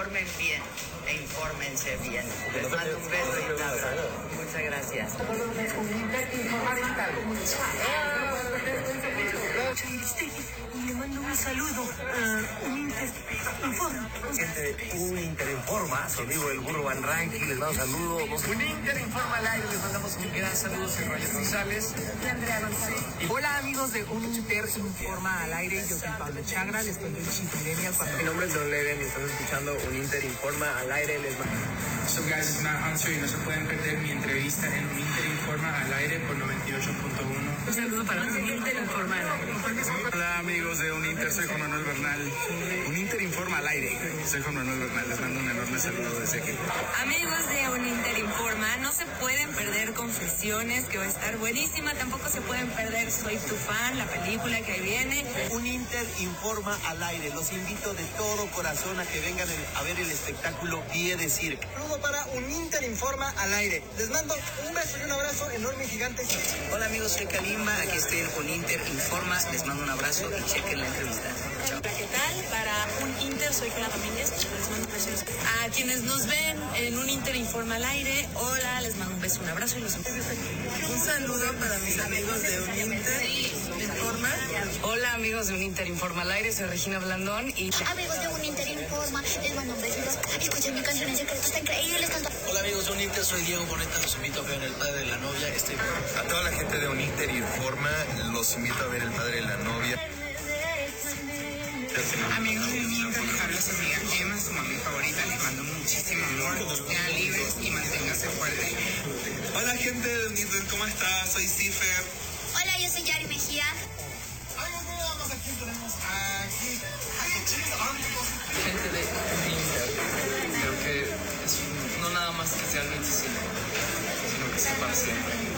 informen bien e infórmense bien. Les mando un beso y un abrazo. Muchas gracias. Y le mando un saludo a un Inter Informa. Gente, un Interinforma, su amigo el burro Van Ranking, les mando saludos. Un Inter informa al aire, les mandamos un gran saludo, soy Roger González. Hola amigos de Un Inter Informa al aire, yo soy Pablo Chagra, les cuento el chisme Mi nombre es Don Leven y están escuchando Un Inter Informa al aire. Les mando So guys, it's Matt Hunter y no se pueden perder mi entrevista en Un Inter informa al aire por 98.1. Un saludo para Un Inter Informa al aire. Hola amigos de Un Inter, soy Juan Manuel Bernal. Un Inter informa al aire. Soy Juan Manuel Bernal, les mando un enorme saludo desde aquí. Amigos de Un Inter Informa, no se pueden perder Confesiones, que va a estar buenísima. Tampoco se pueden perder Soy tu fan, la película que viene. Un Inter informa al aire. Los invito de todo corazón a que vengan a ver el espectáculo Pie de Cirque. Saludo para Un Inter Informa al aire. Les mando un beso y un abrazo enorme y gigante. Hola amigos, soy Aquí estoy en Un Inter Informa. Les mando un abrazo y chequen la entrevista. Chao. Hola, ¿qué tal? Para Un Inter soy Clara Domínguez. Les mando besos. A quienes nos ven en Un Inter Informa al aire, hola, les mando un beso, un abrazo y los Un saludo para mis amigos de Un Inter Informa. Hola amigos de Un Inter Informa al aire, soy Regina Blandón y Amigos de Un Inter Informa, les mando un besito. Escuchen mi canción en secreto, está increíble. Les canto. Hola amigos de Un Inter, soy Diego Boneta. Los invito a ver el padre de la novia. Este... A toda la gente de Un Inter informa, los invito a ver el padre de la novia. Amigos de habla su amiga Emma, su mami favorita. Les mando muchísimo amor. Sean libres y manténganse fuertes. Hola gente de Un Inter, ¿cómo estás? Soy Cifer. Hola, yo soy Yari Mejía. gente de Un Inter. Creo que es un- no nada más que sea el 25, sino que sea para siempre.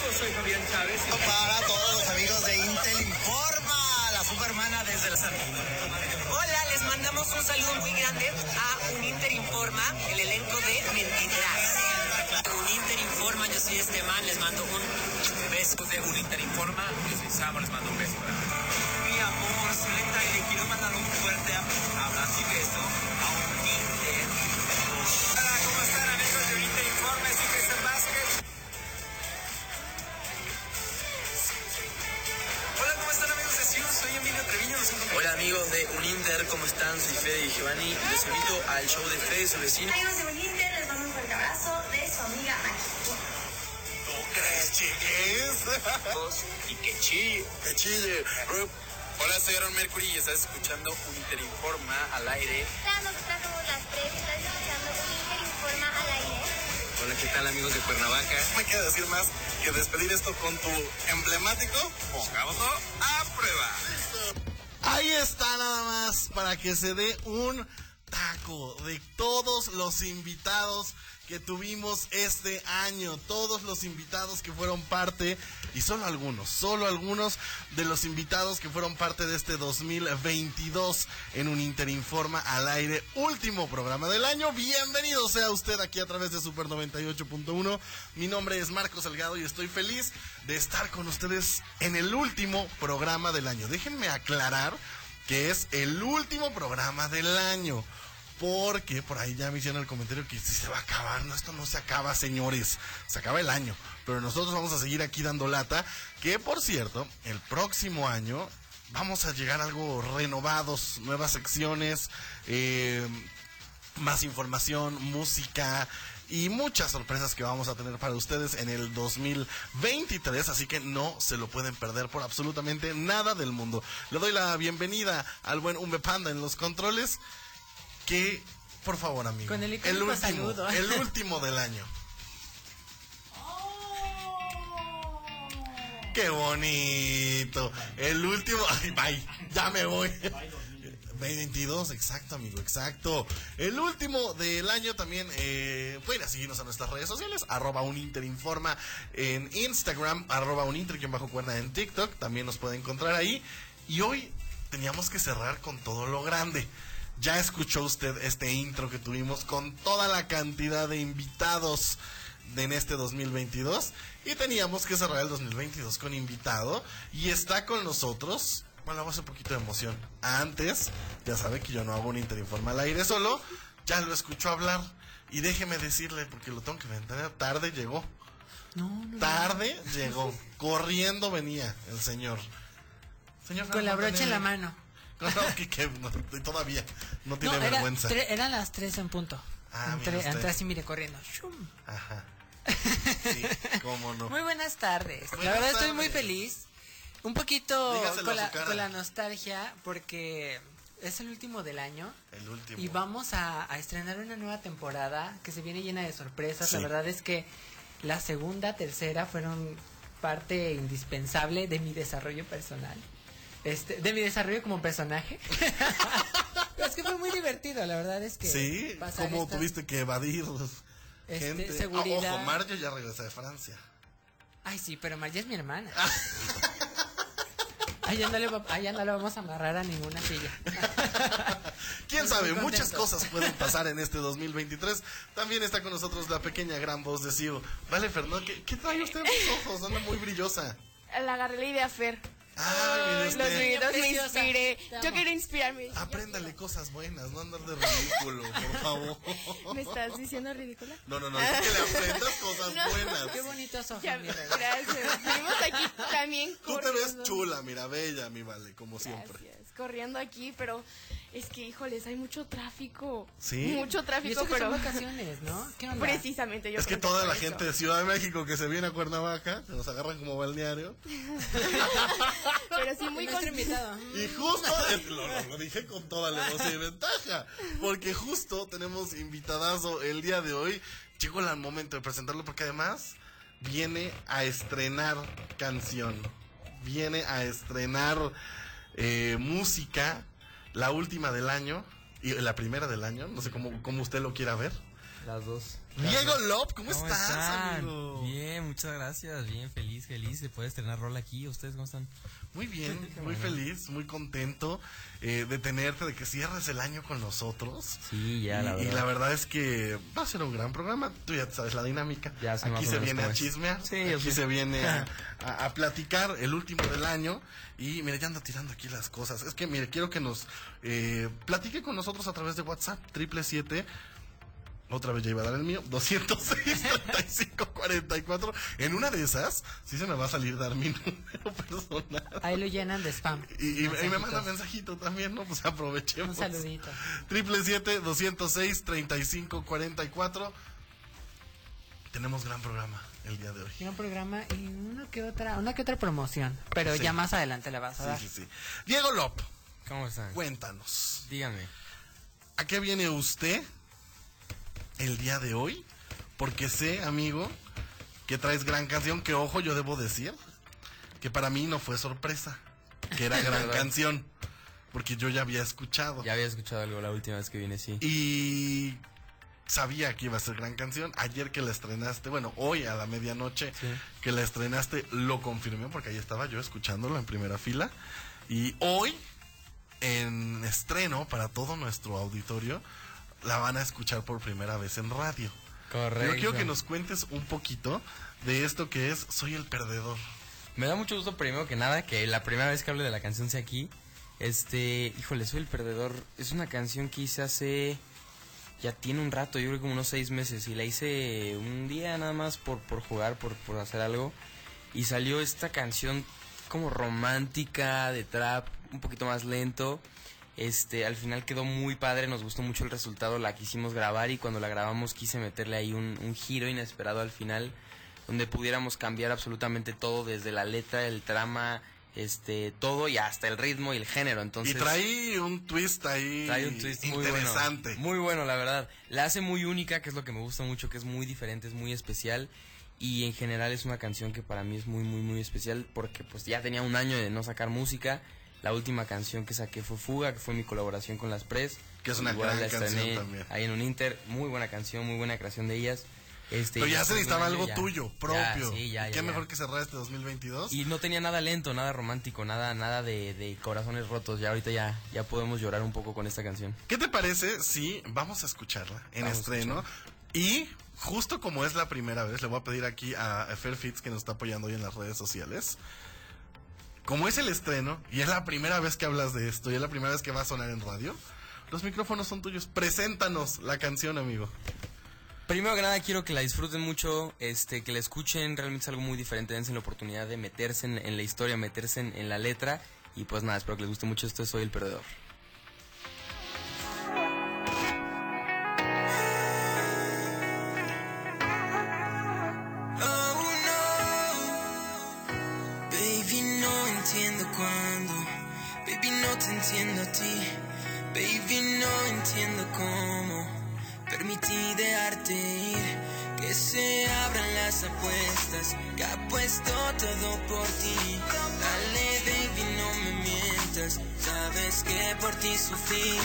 Soy Fabián Chávez. Para todos los amigos de Intel Informa, la supermana desde la Hola, les mandamos un saludo muy grande a Un Inter Informa, el elenco de Mentiras. Un Inter Informa, yo soy Esteban, les mando un beso de Un Inter Informa. Yo soy Samo, les mando un beso. Inter, ¿cómo están? Soy Fede y Giovanni. Les invito al show de Fede, su vecino. Amigos de Un Inter, les mando un fuerte abrazo de su amiga Maki. ¿Tú crees, chiquis? Y que chille. Que chille. Hola, soy Aaron Mercury y estás escuchando Un Inter informa al aire. Hola, nosotras somos las tres. Estás escuchando Un Inter Informa al aire. Hola, ¿qué tal amigos de Cuernavaca? No me queda decir más que despedir esto con tu emblemático Pongámoslo a prueba. Ahí está nada más para que se dé un taco de todos los invitados que tuvimos este año, todos los invitados que fueron parte, y solo algunos, solo algunos de los invitados que fueron parte de este 2022 en un Interinforma al aire, último programa del año. Bienvenido sea usted aquí a través de Super 98.1. Mi nombre es Marco Salgado y estoy feliz de estar con ustedes en el último programa del año. Déjenme aclarar que es el último programa del año. Porque por ahí ya me hicieron el comentario que si se va a acabar. No, esto no se acaba, señores. Se acaba el año. Pero nosotros vamos a seguir aquí dando lata. Que por cierto, el próximo año vamos a llegar algo renovados, nuevas secciones, eh, más información, música y muchas sorpresas que vamos a tener para ustedes en el 2023, así que no se lo pueden perder por absolutamente nada del mundo. Le doy la bienvenida al buen Umbe Panda en los controles, que por favor, amigo, Con el último, saludo. el último del año. Qué bonito. El último. Ay, bye. Ya me voy. 22, exacto, amigo, exacto. El último del año también. Eh, pueden seguirnos a nuestras redes sociales. Arroba un Interinforma en Instagram. Arroba un Inter bajo cuerda en TikTok. También nos puede encontrar ahí. Y hoy teníamos que cerrar con todo lo grande. Ya escuchó usted este intro que tuvimos con toda la cantidad de invitados de en este 2022 y teníamos que cerrar el 2022 con invitado y está con nosotros bueno, vamos a un poquito de emoción. Antes, ya sabe que yo no hago un Interinforma al aire solo. ya lo escuchó hablar. Y déjeme decirle, porque lo tengo que vender, tarde llegó. No, no. Tarde llegó. Corriendo venía el señor. Señor Con la brocha en la mano. No, que, que no, todavía no tiene No, era vergüenza. tre- eran las tres en punto. Ah, entré, así, mire, corriendo. Shum. Ajá. Sí, cómo no. Muy buenas tardes. Buenas la verdad estoy muy feliz. Un poquito con la, con la nostalgia porque es el último del año. El último. Y vamos a, a estrenar una nueva temporada que se viene llena de sorpresas. Sí. La verdad es que la segunda, tercera fueron parte indispensable de mi desarrollo personal. Este, de mi desarrollo como personaje. es que fue muy divertido, la verdad es que Sí, esta- tuviste que evadir Este, gente. seguridad. Ah, ojo, Mario ya regresa de Francia. Ay, sí, pero María es mi hermana. Allá no, le va- allá no le vamos a amarrar a ninguna silla. ¿Quién sabe? Muchas cosas pueden pasar en este 2023. También está con nosotros la pequeña gran voz de Sio. Vale, Fernando, ¿qué, qué trae usted en los ojos? Anda muy brillosa. La agarré la idea Fer. Ay, Los videos me inspiré. Yo quería inspirarme. Apréndale cosas buenas, no andar de ridículo, por favor. ¿Me estás diciendo ridícula? No, no, no, es que le aprendas cosas No. buenas. Qué bonitos ojos, Ya, mi gracias. Venimos aquí también Tú te ves chula, mira, bella, mi vale, como siempre. Corriendo aquí, pero es que, híjoles, hay mucho tráfico. ¿Sí? Mucho Y tráfico, eso que pero. son vacaciones, ¿no? ¿Qué onda? Precisamente, yo Es que toda la eso. gente de Ciudad de México que se viene a Cuernavaca, se nos agarran como balneario. Pero sí, muy invitado. Y justo, eh, lo, lo- lo dije con toda la emoción y ventaja, porque justo tenemos invitadazo el día de hoy. Llegó el momento de presentarlo porque además viene a estrenar canción, viene a estrenar eh, música, la última del año y la primera del año, no sé cómo, cómo usted lo quiera ver. Las dos. Diego Lop, ¿cómo, ¿Cómo estás, están? amigo? Bien, muchas gracias. Bien, feliz, feliz de poder estrenar rol aquí. ¿Ustedes cómo están? Muy bien, muy feliz, muy contento eh, de tenerte, de que cierres el año con nosotros. Sí, ya, la y, y verdad. la verdad es que va a ser un gran programa. Tú ya sabes la dinámica. Ya Aquí se viene a chismear. Sí, aquí sé. se viene a, a- a platicar el último del año. Y mire, ya ando tirando aquí las cosas. Es que, mire, quiero que nos eh, platique con nosotros a través de WhatsApp, triple siete. Otra vez ya iba a dar el mío, 206 35 44. En una de esas, sí se me va a salir dar mi número personal. Ahí lo llenan de spam. Y, y- y me manda mensajito también, ¿no? Pues aprovechemos. Un saludito. Triple siete, 206, 35, 44. Tenemos gran programa el día de hoy. Un programa y una que otra, una que otra promoción. Pero Sí. ya más adelante la vas a dar. Sí, sí, sí. Diego Lop, ¿Cómo están? cuéntanos. Díganme. ¿A qué viene usted el día de hoy? Porque sé, amigo, que traes gran canción, que ojo, yo debo decir, que para mí no fue sorpresa, que era gran canción, porque yo ya había escuchado. Ya había escuchado algo la última vez que vine, sí. Y sabía que iba a ser gran canción. Ayer que la estrenaste, bueno, hoy a la medianoche Sí. que la estrenaste, lo confirmé porque ahí estaba yo escuchándolo en primera fila. Y hoy, en estreno para todo nuestro auditorio, la van a escuchar por primera vez en radio. Correcto. Yo quiero que nos cuentes un poquito de esto que es Soy el Perdedor. Me da mucho gusto, primero que nada, que la primera vez que hable de la canción sea aquí. Este, híjole, soy el perdedor. Es una canción que hice hace. Ya tiene un rato, yo creo que como unos seis meses. Y la hice un día nada más por, por jugar, por, por hacer algo. Y salió esta canción como romántica, de trap, un poquito más lento. Este, al final quedó muy padre, nos gustó mucho el resultado, la quisimos grabar y cuando la grabamos quise meterle ahí un, un giro inesperado al final, donde pudiéramos cambiar absolutamente todo, desde la letra, el trama, este, todo y hasta el ritmo y el género. Entonces, y trae un twist ahí Trae un twist muy interesante. bueno. Muy bueno, la verdad. La hace muy única, que es lo que me gusta mucho, que es muy diferente, es muy especial. Y en general es una canción que para mí es muy, muy, muy especial porque pues ya tenía un año de no sacar música. La última canción que saqué fue Fuga, que fue mi colaboración con las Pres. Que es una Igual gran la estrené canción también. Ahí en un Inter, muy buena canción, muy buena creación de ellas. Este, Pero ya se un necesitaba algo ya- tuyo, propio. sí, ya, ¿Y ya, qué mejor que cerrar este 2022? Y no tenía nada lento, nada romántico, nada, nada de, de corazones rotos. Ya ahorita ya, ya podemos llorar un poco con esta canción. ¿Qué te parece si vamos a escucharla en Vamos estreno? Y justo como es la primera vez, le voy a pedir aquí a Fer Fitz que nos está apoyando hoy en las redes sociales. Como es el estreno y es la primera vez que hablas de esto y es la primera vez que va a sonar en radio, los micrófonos son tuyos. Preséntanos la canción, amigo. Primero que nada quiero que la disfruten mucho, este, que la escuchen, realmente es algo muy diferente, dense la oportunidad de meterse en, la historia, meterse en, en la letra y pues nada, espero que les guste mucho esto, soy el perdedor. Te entiendo a ti, baby no entiendo cómo permití dejarte ir, que se abran las apuestas, que apuesto todo por ti, dale baby no me mientas, sabes que por ti sufrí,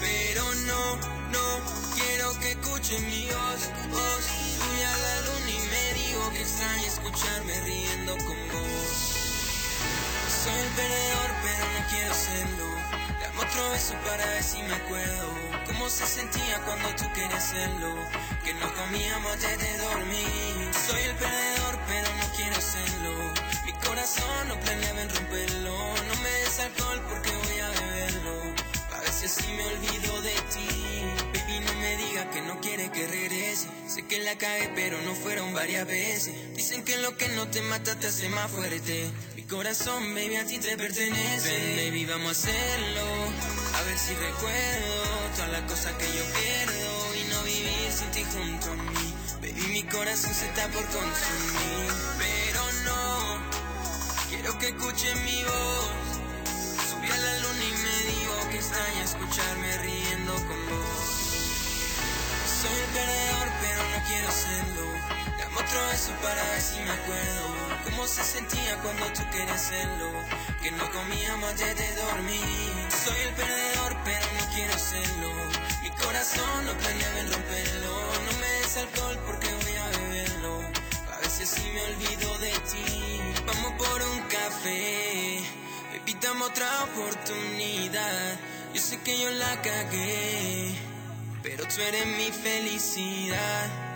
pero no, no quiero que escuchen mi voz, voz, fui a la luna y me dijo que extraña escucharme riendo con vos. Soy el perdedor, pero no quiero serlo. Dame otro beso para ver si me acuerdo. Cómo se sentía cuando tú querías hacerlo. Que no comíamos antes de dormir. Soy el perdedor, pero no quiero serlo. Mi corazón no planeaba en romperlo. No me des alcohol porque voy a beberlo. A veces sí me olvido de ti. Baby, no me diga que no quiere que regrese. Sé que la cae, pero no fueron varias veces. Dicen que lo que no te mata te hace más fuerte. Corazón, baby, a ti te pertenece. Ven, baby, vamos a hacerlo. A ver si recuerdo todas las cosas que yo pierdo. Y no vivir sin ti junto a mí. Baby, mi corazón se está por consumir. Pero no, quiero que escuchen mi voz. Subí a la luna y me dijo que extraña escucharme riendo con vos. Soy el perdedor, quiero serlo. Dame otro beso para ver si me acuerdo. Cómo se sentía cuando tú querías hacerlo. Que no comíamos antes de dormir. Soy el perdedor, pero no quiero serlo. Mi corazón no planeaba en romperlo. No me des alcohol porque voy a beberlo. A veces sí me olvido de ti. Vamos por un café. Baby, dame otra oportunidad. Yo sé que yo la cagué. Pero tú eres mi felicidad.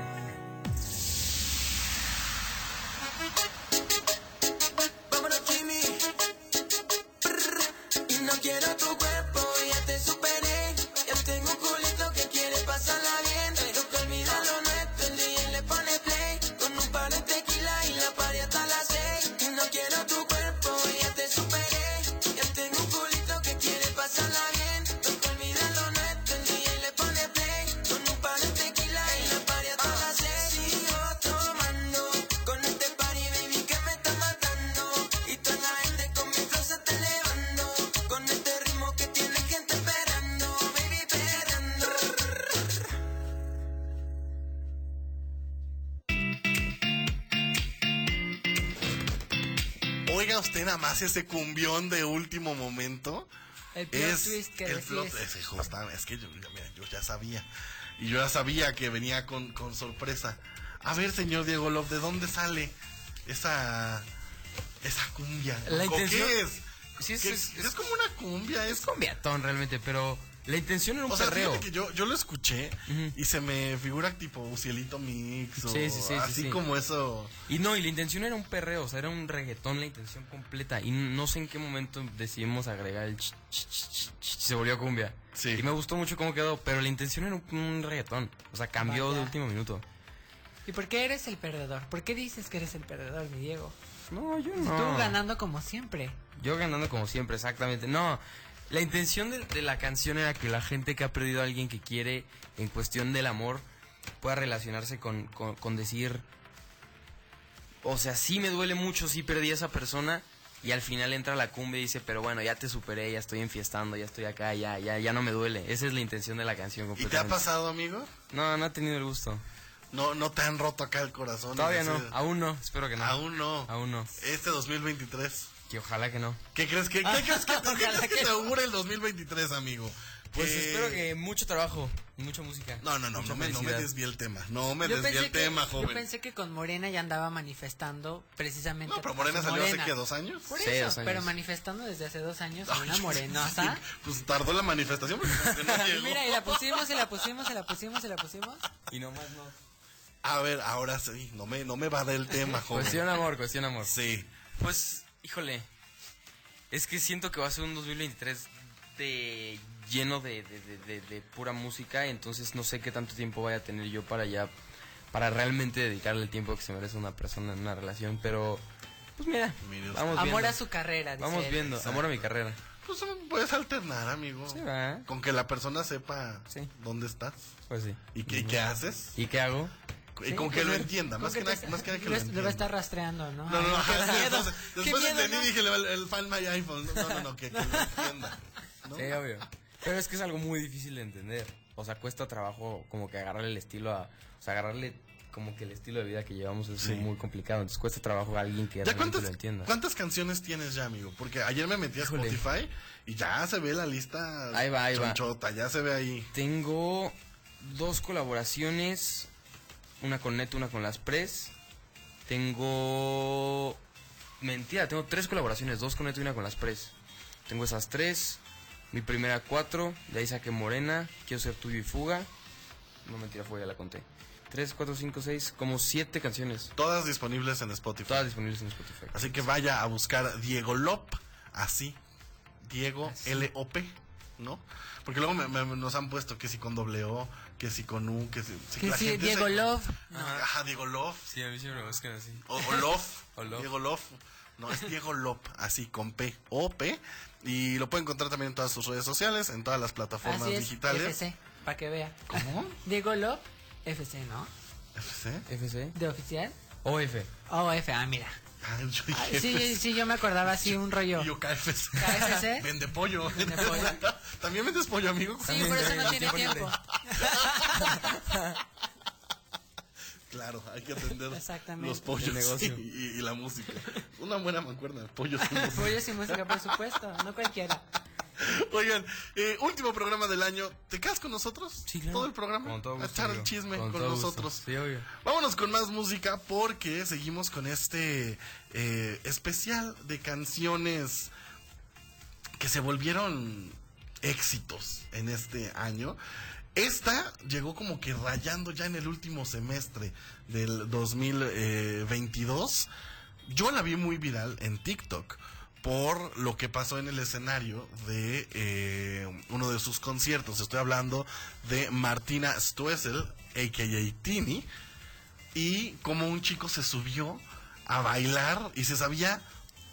Más ese cumbión de último momento. El plot es twist que el plot- justa- es que yo, mira, yo ya sabía. Y yo ya sabía que venía con, con sorpresa. A ver, señor Diego Love, ¿de dónde sale esa esa cumbia? La ¿O intención- ¿Qué es? Sí, es- ¿Qué- es- es como una cumbia, es Cumbiatón realmente, pero la intención era un o sea, perreo. fíjate que yo, yo lo escuché y se me figura tipo Cielito Mix o Sí, sí, sí, sí, así sí. como eso. Y no, y la intención era un perreo, o sea, era un reggaetón la intención completa. Y no sé en qué momento decidimos agregar el ch, ch, ch, ch, ch, se volvió cumbia. Y me gustó mucho cómo quedó, pero la intención era un, un reggaetón. O sea, cambió Vaya. de último minuto. ¿Y por qué eres el perdedor? ¿Por qué dices que eres el perdedor, mi Diego? No, yo Tú no. ganando como siempre. Yo ganando como siempre, exactamente. No, la intención de, de la canción era que la gente que ha perdido a alguien que quiere en cuestión del amor pueda relacionarse con, con, con decir, o sea, sí me duele mucho, sí perdí a esa persona. Y al final entra la cumbia y dice, pero bueno, ya te superé, ya estoy enfiestando, ya estoy acá, ya, ya, ya no me duele. Esa es la intención de la canción ¿Y te ha pasado, amigo? No, no he tenido el gusto. No, no te han roto acá el corazón. Todavía no, aún no, espero que no. Aún no. Aún no. Este 2023. Que ojalá que no. ¿Qué crees que, qué crees que, qué Ojalá crees que que te augura el 2023, amigo? Pues Que- espero que mucho trabajo y mucha música. No, no, no, no me, no me desvíe el tema. No me Yo desvíe pensé el que- tema, Yo joven. pensé que con Morena ya andaba manifestando precisamente. No, pero Morena salió hace. ¿qué, dos años? Por Sí, eso, dos años. pero manifestando desde hace dos años Ay, una yo- morenosa. Pues tardó la manifestación porque que no llegó. Mira, y la pusimos, y la pusimos, y la pusimos, y la pusimos. Y nomás no. A ver, ahora sí, no me, no me va del tema, joven. Cuestión amor, cuestión amor. Sí. Pues, híjole. Es que siento que va a ser un 2023 este lleno de, de- de- de- de pura música, entonces no sé qué tanto tiempo vaya a tener yo para ya, para realmente dedicarle el tiempo que se merece una persona en una relación, pero pues mira, vamos Amor viendo. a su carrera, dice Vamos él. viendo, amor a mi carrera. Pues puedes alternar, amigo. Sí, va. Con que la persona sepa dónde estás. Pues sí. ¿Y qué, y qué haces? ¿Y qué hago? Y Sí, con que que lo entienda, más que nada, más que nada que lo, lo lo va a entienda. estar rastreando, ¿no? No, no, no. Ay, qué miedo. Después, qué después miedo, entendí ¿no? y dije, el, el Find My iPhone. No, no, no, que, que lo entienda. ¿no? Sí, obvio. Pero es que es algo muy difícil de entender. O sea, cuesta trabajo como que agarrarle el estilo a... O sea, agarrarle como que el estilo de vida que llevamos es Sí. muy complicado. Entonces cuesta trabajo a alguien que ¿Ya realmente cuántas, lo entienda. cuántas canciones tienes ya, amigo? Porque ayer me metí a Híjole. Spotify y ya se ve la lista Ahí va, ahí va. chonchota, ya se ve ahí. Tengo dos colaboraciones. Una con Neto, una con Las Pres. Tengo... Mentira, tengo tres colaboraciones. Dos con Neto y una con Las Pres. Tengo esas tres. Mi primera cuatro. De ahí saqué Morena. Quiero ser tuyo y fuga. No mentira, fuga, ya la conté. Tres, cuatro, cinco, seis. Como siete canciones. Todas disponibles en Spotify. Todas disponibles en Spotify. Así que vaya a buscar Diego Lop, así. Diego L-O-P, ¿no? Porque luego me- me- nos han puesto que si con doble O, que si con U, que si... Que la sí, gente Diego se- Love. Ajá, Diego Love. Sí, a mí siempre me buscan así. O, o Love. O Love. Diego Love. No, es Diego Lop, así con P. O-P. Y lo pueden encontrar también en todas sus redes sociales, en todas las plataformas Así es, digitales. FC, para que vea. ¿Cómo? Diego Love, FC, ¿no? ¿FC? ¿FC? ¿De oficial? OF. Oh, F, ah, mira. Ah, yo dije Ah, sí, FC. sí, yo me acordaba así un rollo. Y yo KFC. KFC. Vende pollo. Vende pollo. ¿También vendes pollo, amigo? Sí, por eso no tiene tiempo. Claro, hay que atender Exactamente. los pollos y, y- y la música. Una buena mancuerna, pollos y música. Pollo sin música, por supuesto, no cualquiera. Oigan, eh, último programa del año. ¿Te quedas con nosotros? Sí, claro. Todo el programa. Con todo a echar el chisme Con con, todo gusto. nosotros. Sí, obvio. Vámonos con más música porque seguimos con este eh, especial de canciones que se volvieron éxitos en este año. Esta llegó como que rayando ya en el último semestre del 2022. Yo la vi muy viral en TikTok por lo que pasó en el escenario de eh, uno de sus conciertos. Estoy hablando de Martina Stoessel, a.k.a. Tini, y como un chico se subió a bailar y se sabía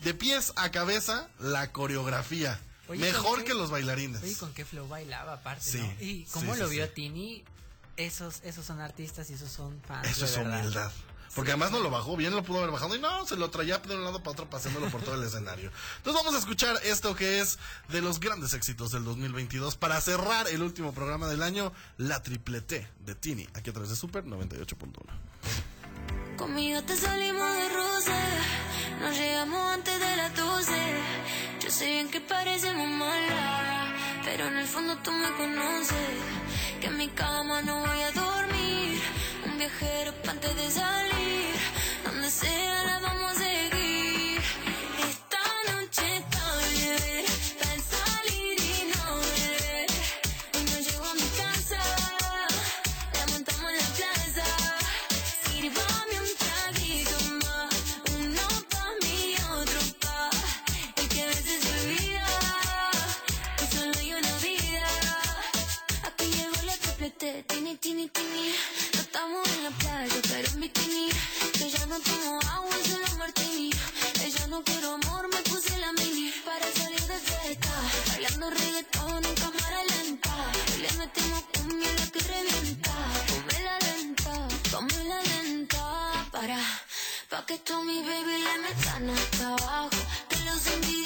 de pies a cabeza la coreografía. Oye, Mejor ¿con qué- que los bailarines. Oye, con qué flow bailaba aparte, Sí, ¿no? Y cómo sí, lo sí, vio. Tini, esos, esos son artistas y esos son fans. Eso es verdad. humildad. Porque además no lo bajó, bien lo pudo haber bajado y no, se lo traía de un lado para otro pasándolo por todo el escenario. Entonces vamos a escuchar esto que es de los grandes éxitos del 2022 para cerrar el último programa del año, la triple T de Tini, aquí a través de Super 98.1. Conmigo te salimos de nos llegamos antes de las 12. Yo sé bien que parecemos malas, pero en el fondo tú me conoces. Que en mi cama no voy a dormir, un viajero antes de salir. Donde sea la vamos a seguir. Esta noche está bien, para salir y no volver. No llego a mi casa, la montamos en la plaza. Sírvame un traguito más, uno pa' mí, otro pa' el que a veces se olvida que solo hay una vida. Aquí llegó la triplete, tini, tini, tini. Estamos en la playa, pero en bikini. Que ya no tomo agua, solo martini. Ella no quiero amor, me puse la mini para salir de fiesta. Bailando reggaetón en cámara lenta. Hoy le metemos cumbia la que revienta. Come la lenta, come la lenta. Para, pa' que tú mi baby le metan hasta abajo. Que los envidiosos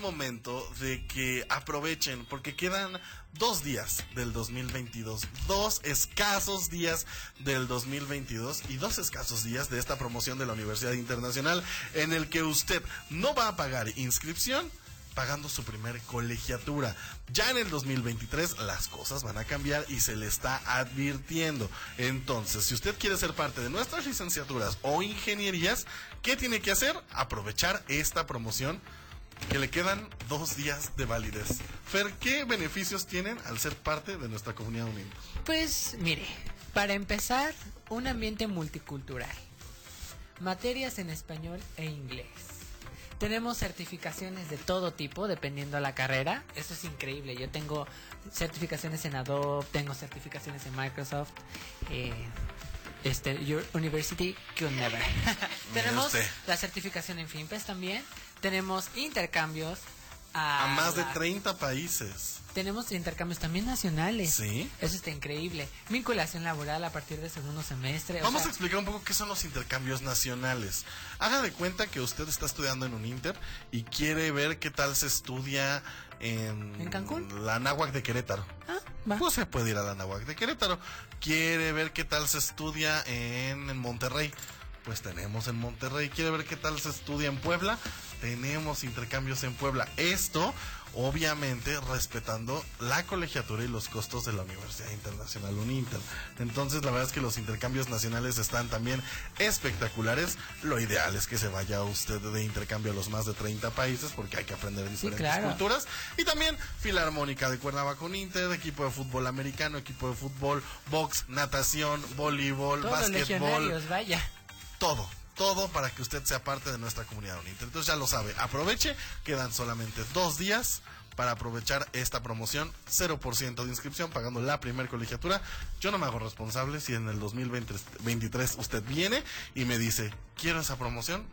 momento de que aprovechen porque quedan dos días del 2022, dos escasos días del 2022 y dos escasos días de esta promoción de la Universidad Internacional en el que usted no va a pagar inscripción pagando su primer colegiatura. Ya en el 2023 las cosas van a cambiar y se le está advirtiendo. Entonces, si usted quiere ser parte de nuestras licenciaturas o ingenierías, ¿qué tiene que hacer? Aprovechar esta promoción que le quedan dos días de validez. Fer, ¿qué beneficios tienen al ser parte de nuestra comunidad unida? Pues mire, para empezar, un ambiente multicultural. Materias en español e inglés. Tenemos certificaciones de todo tipo, dependiendo de la carrera. Eso es increíble. Yo tengo certificaciones en Adobe, tengo certificaciones en Microsoft. eh, este, Your University could never. Tenemos usted. la certificación en FinPes también. Tenemos intercambios a, A más de la- 30 países. tenemos intercambios también nacionales. Sí. Eso está increíble. Vinculación laboral a partir del segundo semestre. o Vamos a explicar un poco qué son los intercambios nacionales. Haga de cuenta que usted está estudiando en un Inter y quiere ver qué tal se estudia en, ¿En Cancún? la Náhuac de Querétaro. Pues se puede ir a la Náhuac de Querétaro. Quiere ver qué tal se estudia en Monterrey. Pues tenemos en Monterrey. Quiere ver qué tal se estudia en Puebla. Tenemos intercambios en Puebla. Esto, obviamente, respetando la colegiatura y los costos de la Universidad Internacional Uninter. Entonces, la verdad es que los intercambios nacionales están también espectaculares. Lo ideal es que se vaya usted de intercambio a los más de 30 países porque hay que aprender diferentes claro. culturas. Y también Filarmónica de Cuernavaca Uninter, equipo de fútbol americano, equipo de fútbol, box, natación, voleibol, todos los básquetbol legionarios, vaya. Todo, todo para que usted sea parte de nuestra comunidad Uninter. Entonces ya lo sabe, aproveche, quedan solamente dos días para aprovechar esta promoción, 0% de inscripción pagando la primer colegiatura. Yo no me hago responsable si en el 2023 usted viene y me dice, quiero esa promoción,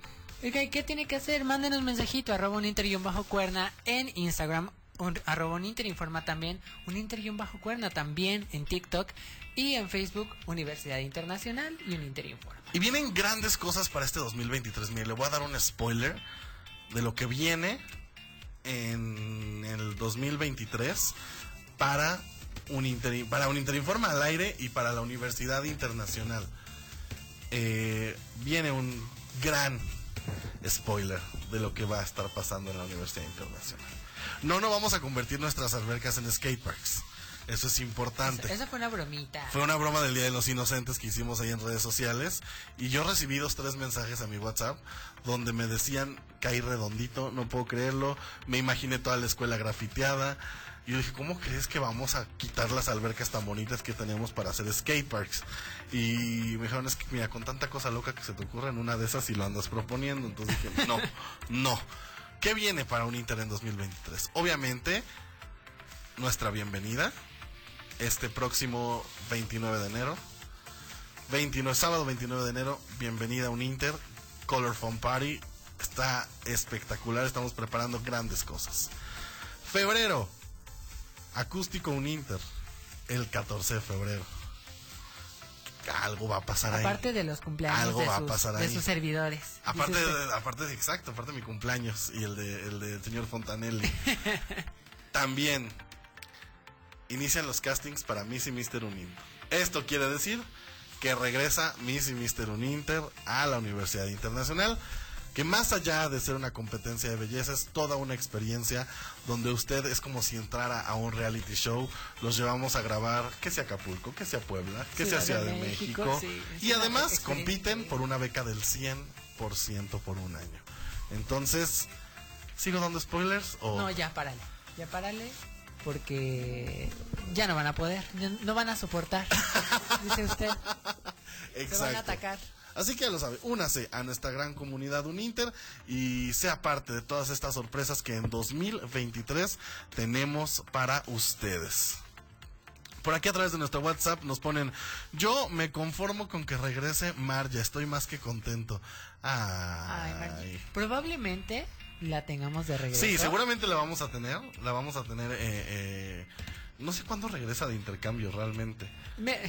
Oiga, ¿y qué tiene que hacer? Mándenos un mensajito, arroba un inter y un bajo cuerna en Instagram, un, arroba un informa también, un inter y un bajo cuerna también en TikTok y en Facebook, Universidad Internacional y un inter informa. Y vienen grandes cosas para este 2023. Mire, le voy a dar un spoiler de lo que viene en el 2023 para un Inter, para un Interinforma al aire y para la Universidad Internacional. Eh, viene un gran spoiler de lo que va a estar pasando en la Universidad Internacional. No, no vamos a convertir nuestras albercas en skateparks. Eso es importante. Esa fue una bromita. Fue una broma del Día de los Inocentes que hicimos ahí en redes sociales y yo recibí dos, tres mensajes a mi WhatsApp donde me decían, caí redondito, no puedo creerlo, me imaginé toda la escuela grafiteada. Y yo dije, ¿cómo crees que vamos a quitar las albercas tan bonitas que tenemos para hacer skateparks? Y me dijeron, es que mira, con tanta cosa loca que se te ocurre en una de esas y lo andas proponiendo. Entonces dije, no, no. ¿Qué viene para un Inter en 2023? Obviamente, nuestra bienvenida este próximo 29 de enero. 29, sábado 29 de enero, bienvenida a un Inter, Color Fun Party. Está espectacular, estamos preparando grandes cosas. Febrero, acústico un Inter, el 14 de febrero. Algo va a pasar ahí. Aparte de los cumpleaños Algo de, va a sus, pasar de ahí. sus servidores. Aparte, de, aparte de, exacto, aparte de mi cumpleaños y el de el del señor Fontanelli. También inician los castings para Miss y Mr. Uninter. Esto quiere decir que regresa Miss y Mr. Uninter a la Universidad Internacional, que más allá de ser una competencia de belleza es toda una experiencia donde usted es como si entrara a un reality show, los llevamos a grabar, que sea Acapulco, que sea Puebla, que sea Ciudad de México, sí, y además compiten por una beca del 100% por un año. Entonces, ¿sigo dando spoilers? O... No, ya párale. Ya párale. Porque ya no van a poder. no van a soportar. dice usted. Se van a Exacto. atacar. Así que ya lo sabe, únase a nuestra gran comunidad Uninter y sea parte de todas estas sorpresas que en 2023 tenemos para ustedes. Por aquí a través de nuestro WhatsApp nos ponen, yo me conformo con que regrese Marja, estoy más que contento. Ay, Ay, Margie. Probablemente la tengamos de regreso. Sí, seguramente la vamos a tener. La vamos a tener. Eh, eh, no sé cuándo regresa de intercambio realmente. Me-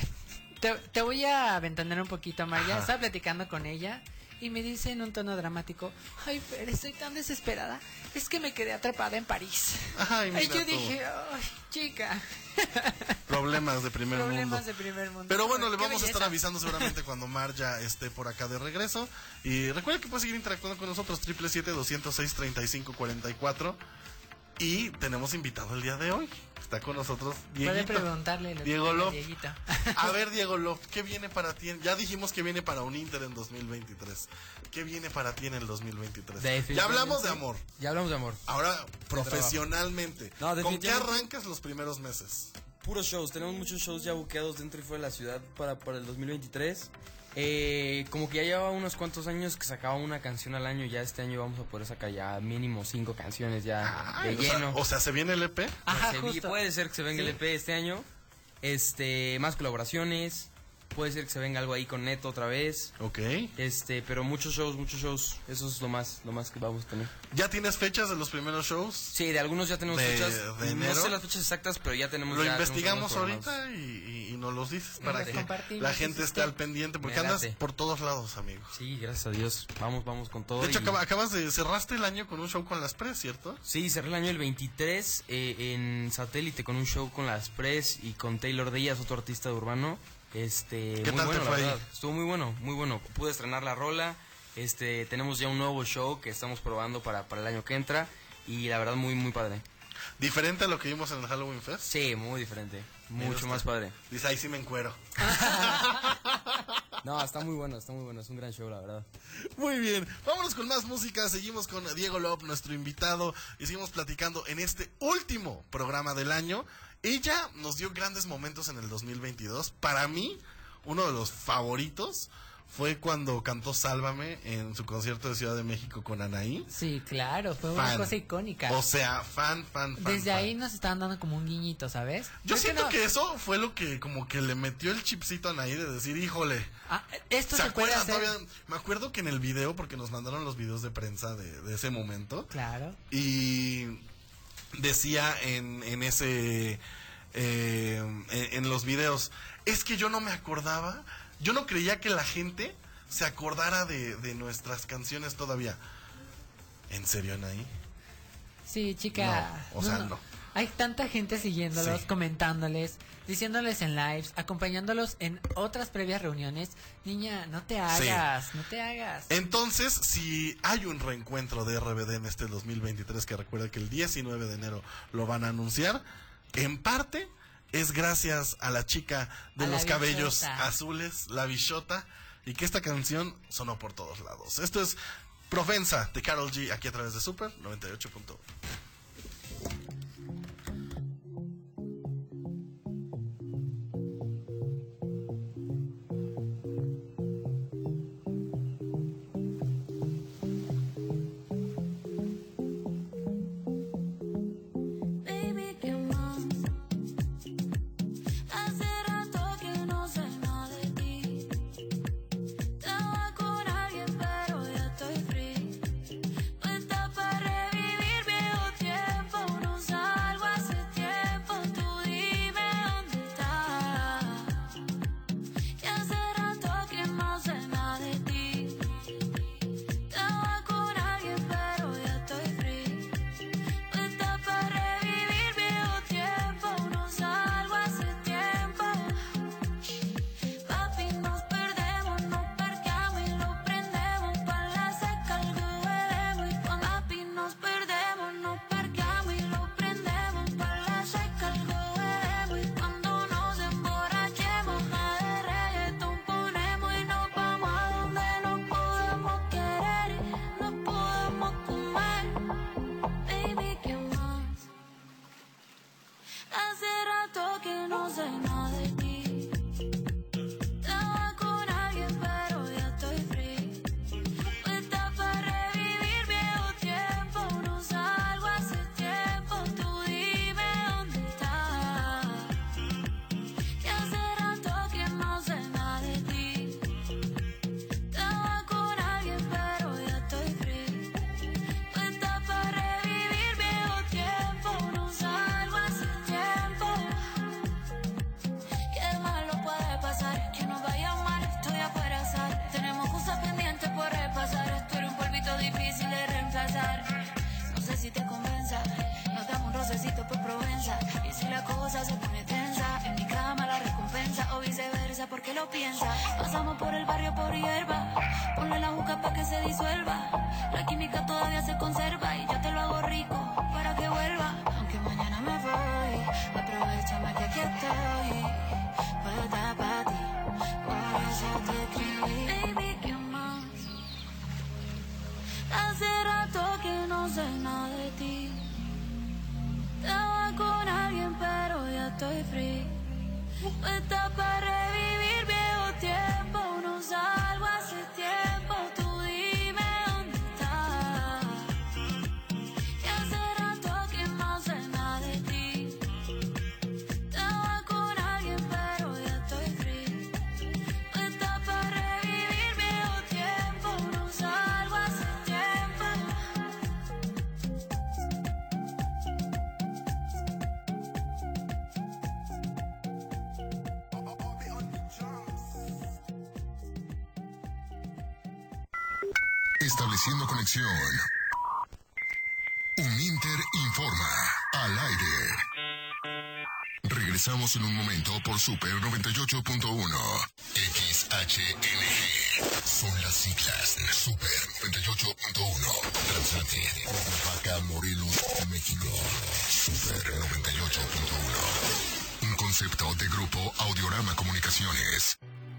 te, te voy a ventanear un poquito, María. Ajá. Estaba platicando con ella y me dice en un tono dramático: Ay, Fer, estoy tan desesperada. Es que me quedé atrapada en París. Ay, y mira yo tú. dije: Ay, chica. Problemas de primer Problemas mundo. de primer mundo. Pero bueno, le vamos a estar avisando seguramente cuando Mar ya esté por acá de regreso. Y recuerden que puede seguir interactuando con nosotros, 777-206-3544. Y tenemos invitado el día de hoy. Está con nosotros Puede Dieguito. preguntarle. lo que Diego. A ver, Diego Lop, ¿qué viene para ti? Ya dijimos que viene para un Inter en 2023. ¿Qué viene para ti en el 2023? Ya hablamos de amor. Ya hablamos de amor. Ahora, profesionalmente. No, ¿Con qué arrancas los primeros meses? Puros shows, tenemos muchos shows ya buqueados dentro y fuera de la ciudad para, para el 2023. Eh, como que ya llevaba unos cuantos años que sacaba una canción al año, ya este año vamos a poder sacar ya mínimo cinco canciones ya de Ay, o sea- lleno. o sea, ¿se viene el EP? Se vi- puede ser que se venga el EP este año. Este, más colaboraciones. Puede ser que se venga algo ahí con Neto otra vez. Ok. Este, pero muchos shows, muchos shows. Eso es lo más, lo más que vamos a tener. ¿Ya tienes fechas de los primeros shows? Sí, de algunos ya tenemos De- fechas. de no enero. sé las fechas exactas, pero ya tenemos. Lo ya investigamos ahorita y, y- y nos los dices para que la gente esté al pendiente, porque andas por todos lados, amigo. Sí, gracias a Dios. Vamos, vamos con todo. De hecho, y- acaba- acabas de cerraste el año con un show con las Press, ¿cierto? Sí, cerré el año el 23 eh, en satélite con un show con las Press y con Taylor Díaz, otro artista de urbano. Este, ¿Qué muy tal te la fue ahí? Estuvo muy bueno, muy bueno. Pude estrenar la rola. Este, tenemos ya un nuevo show que estamos probando para, para el año que entra y la verdad muy muy padre. ¿Diferente a lo que vimos en el Halloween Fest? Sí, muy diferente. Mucho más padre. Dice, ahí sí me encuero. No, está muy bueno, está muy bueno. Es un gran show, la verdad. Muy bien, vámonos con más música. Seguimos con Diego Lop, nuestro invitado, y seguimos platicando en este último programa del año. Ella nos dio grandes momentos en el 2022. Para mí, uno de los favoritos fue cuando cantó Sálvame en su concierto de Ciudad de México con Anaí. Sí, claro, fue una cosa icónica. O sea, fan, fan, fan. Desde fan. ahí nos estaban dando como un guiñito, ¿sabes? Yo Creo siento no- que eso fue lo que como que le metió el chipcito a Anaí de decir, híjole. Ah, esto ¿Se se, puede hacer. todavía? Me acuerdo que en el video, porque nos mandaron los videos de prensa de, de ese momento. Claro. Y decía en, en ese. eh, en, en los videos. Es que yo no me acordaba. Yo no creía que la gente se acordara de, de nuestras canciones todavía. ¿En serio, Anaí? Sí, chica. No, o sea, no. Hay tanta gente siguiéndolos, Sí. comentándoles, diciéndoles en lives, acompañándolos en otras previas reuniones. Niña, no te hagas, no te hagas. Entonces, si hay un reencuentro de RBD en este 2023, que recuerda que el 19 de enero lo van a anunciar, en parte es gracias a la chica de A los cabellos azules, la bichota, y que esta canción sonó por todos lados. Esto es Profensa de Carol G aquí a través de Super 98.1. ¿por qué lo piensas? Pasamos por el barrio por Estableciendo conexión. Uninter informa al aire. Regresamos en un momento por Super 98.1. XHNG. Son las siglas Super 98.1. Transmite Vaca Morelos, México. Super 98.1. Un concepto de grupo Audiorama Comunicaciones.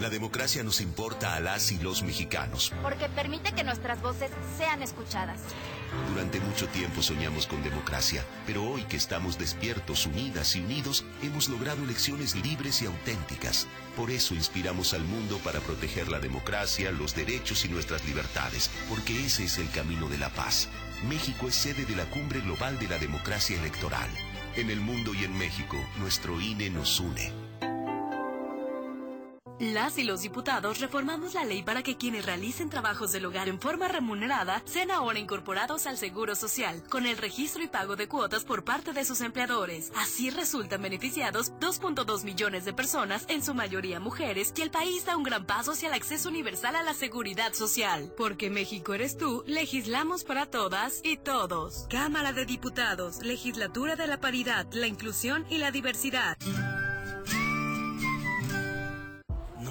La democracia nos importa a las y los mexicanos. Porque permite que nuestras voces sean escuchadas. Durante mucho tiempo soñamos con democracia, pero hoy que estamos despiertos, unidas y unidos, hemos logrado elecciones libres y auténticas. Por eso inspiramos al mundo para proteger la democracia, los derechos y nuestras libertades, porque ese es el camino de la paz. México es sede de la Cumbre Global de la Democracia Electoral. En el mundo y en México, nuestro INE nos une. Las y los diputados reformamos la ley para que quienes realicen trabajos del hogar en forma remunerada sean ahora incorporados al Seguro Social, con el registro y pago de cuotas por parte de sus empleadores. Así resultan beneficiados 2.2 millones de personas, en su mayoría mujeres, y el país da un gran paso hacia el acceso universal a la seguridad social. Porque México eres tú, legislamos para todas y todos. Cámara de Diputados, Legislatura de la Paridad, la Inclusión y la Diversidad.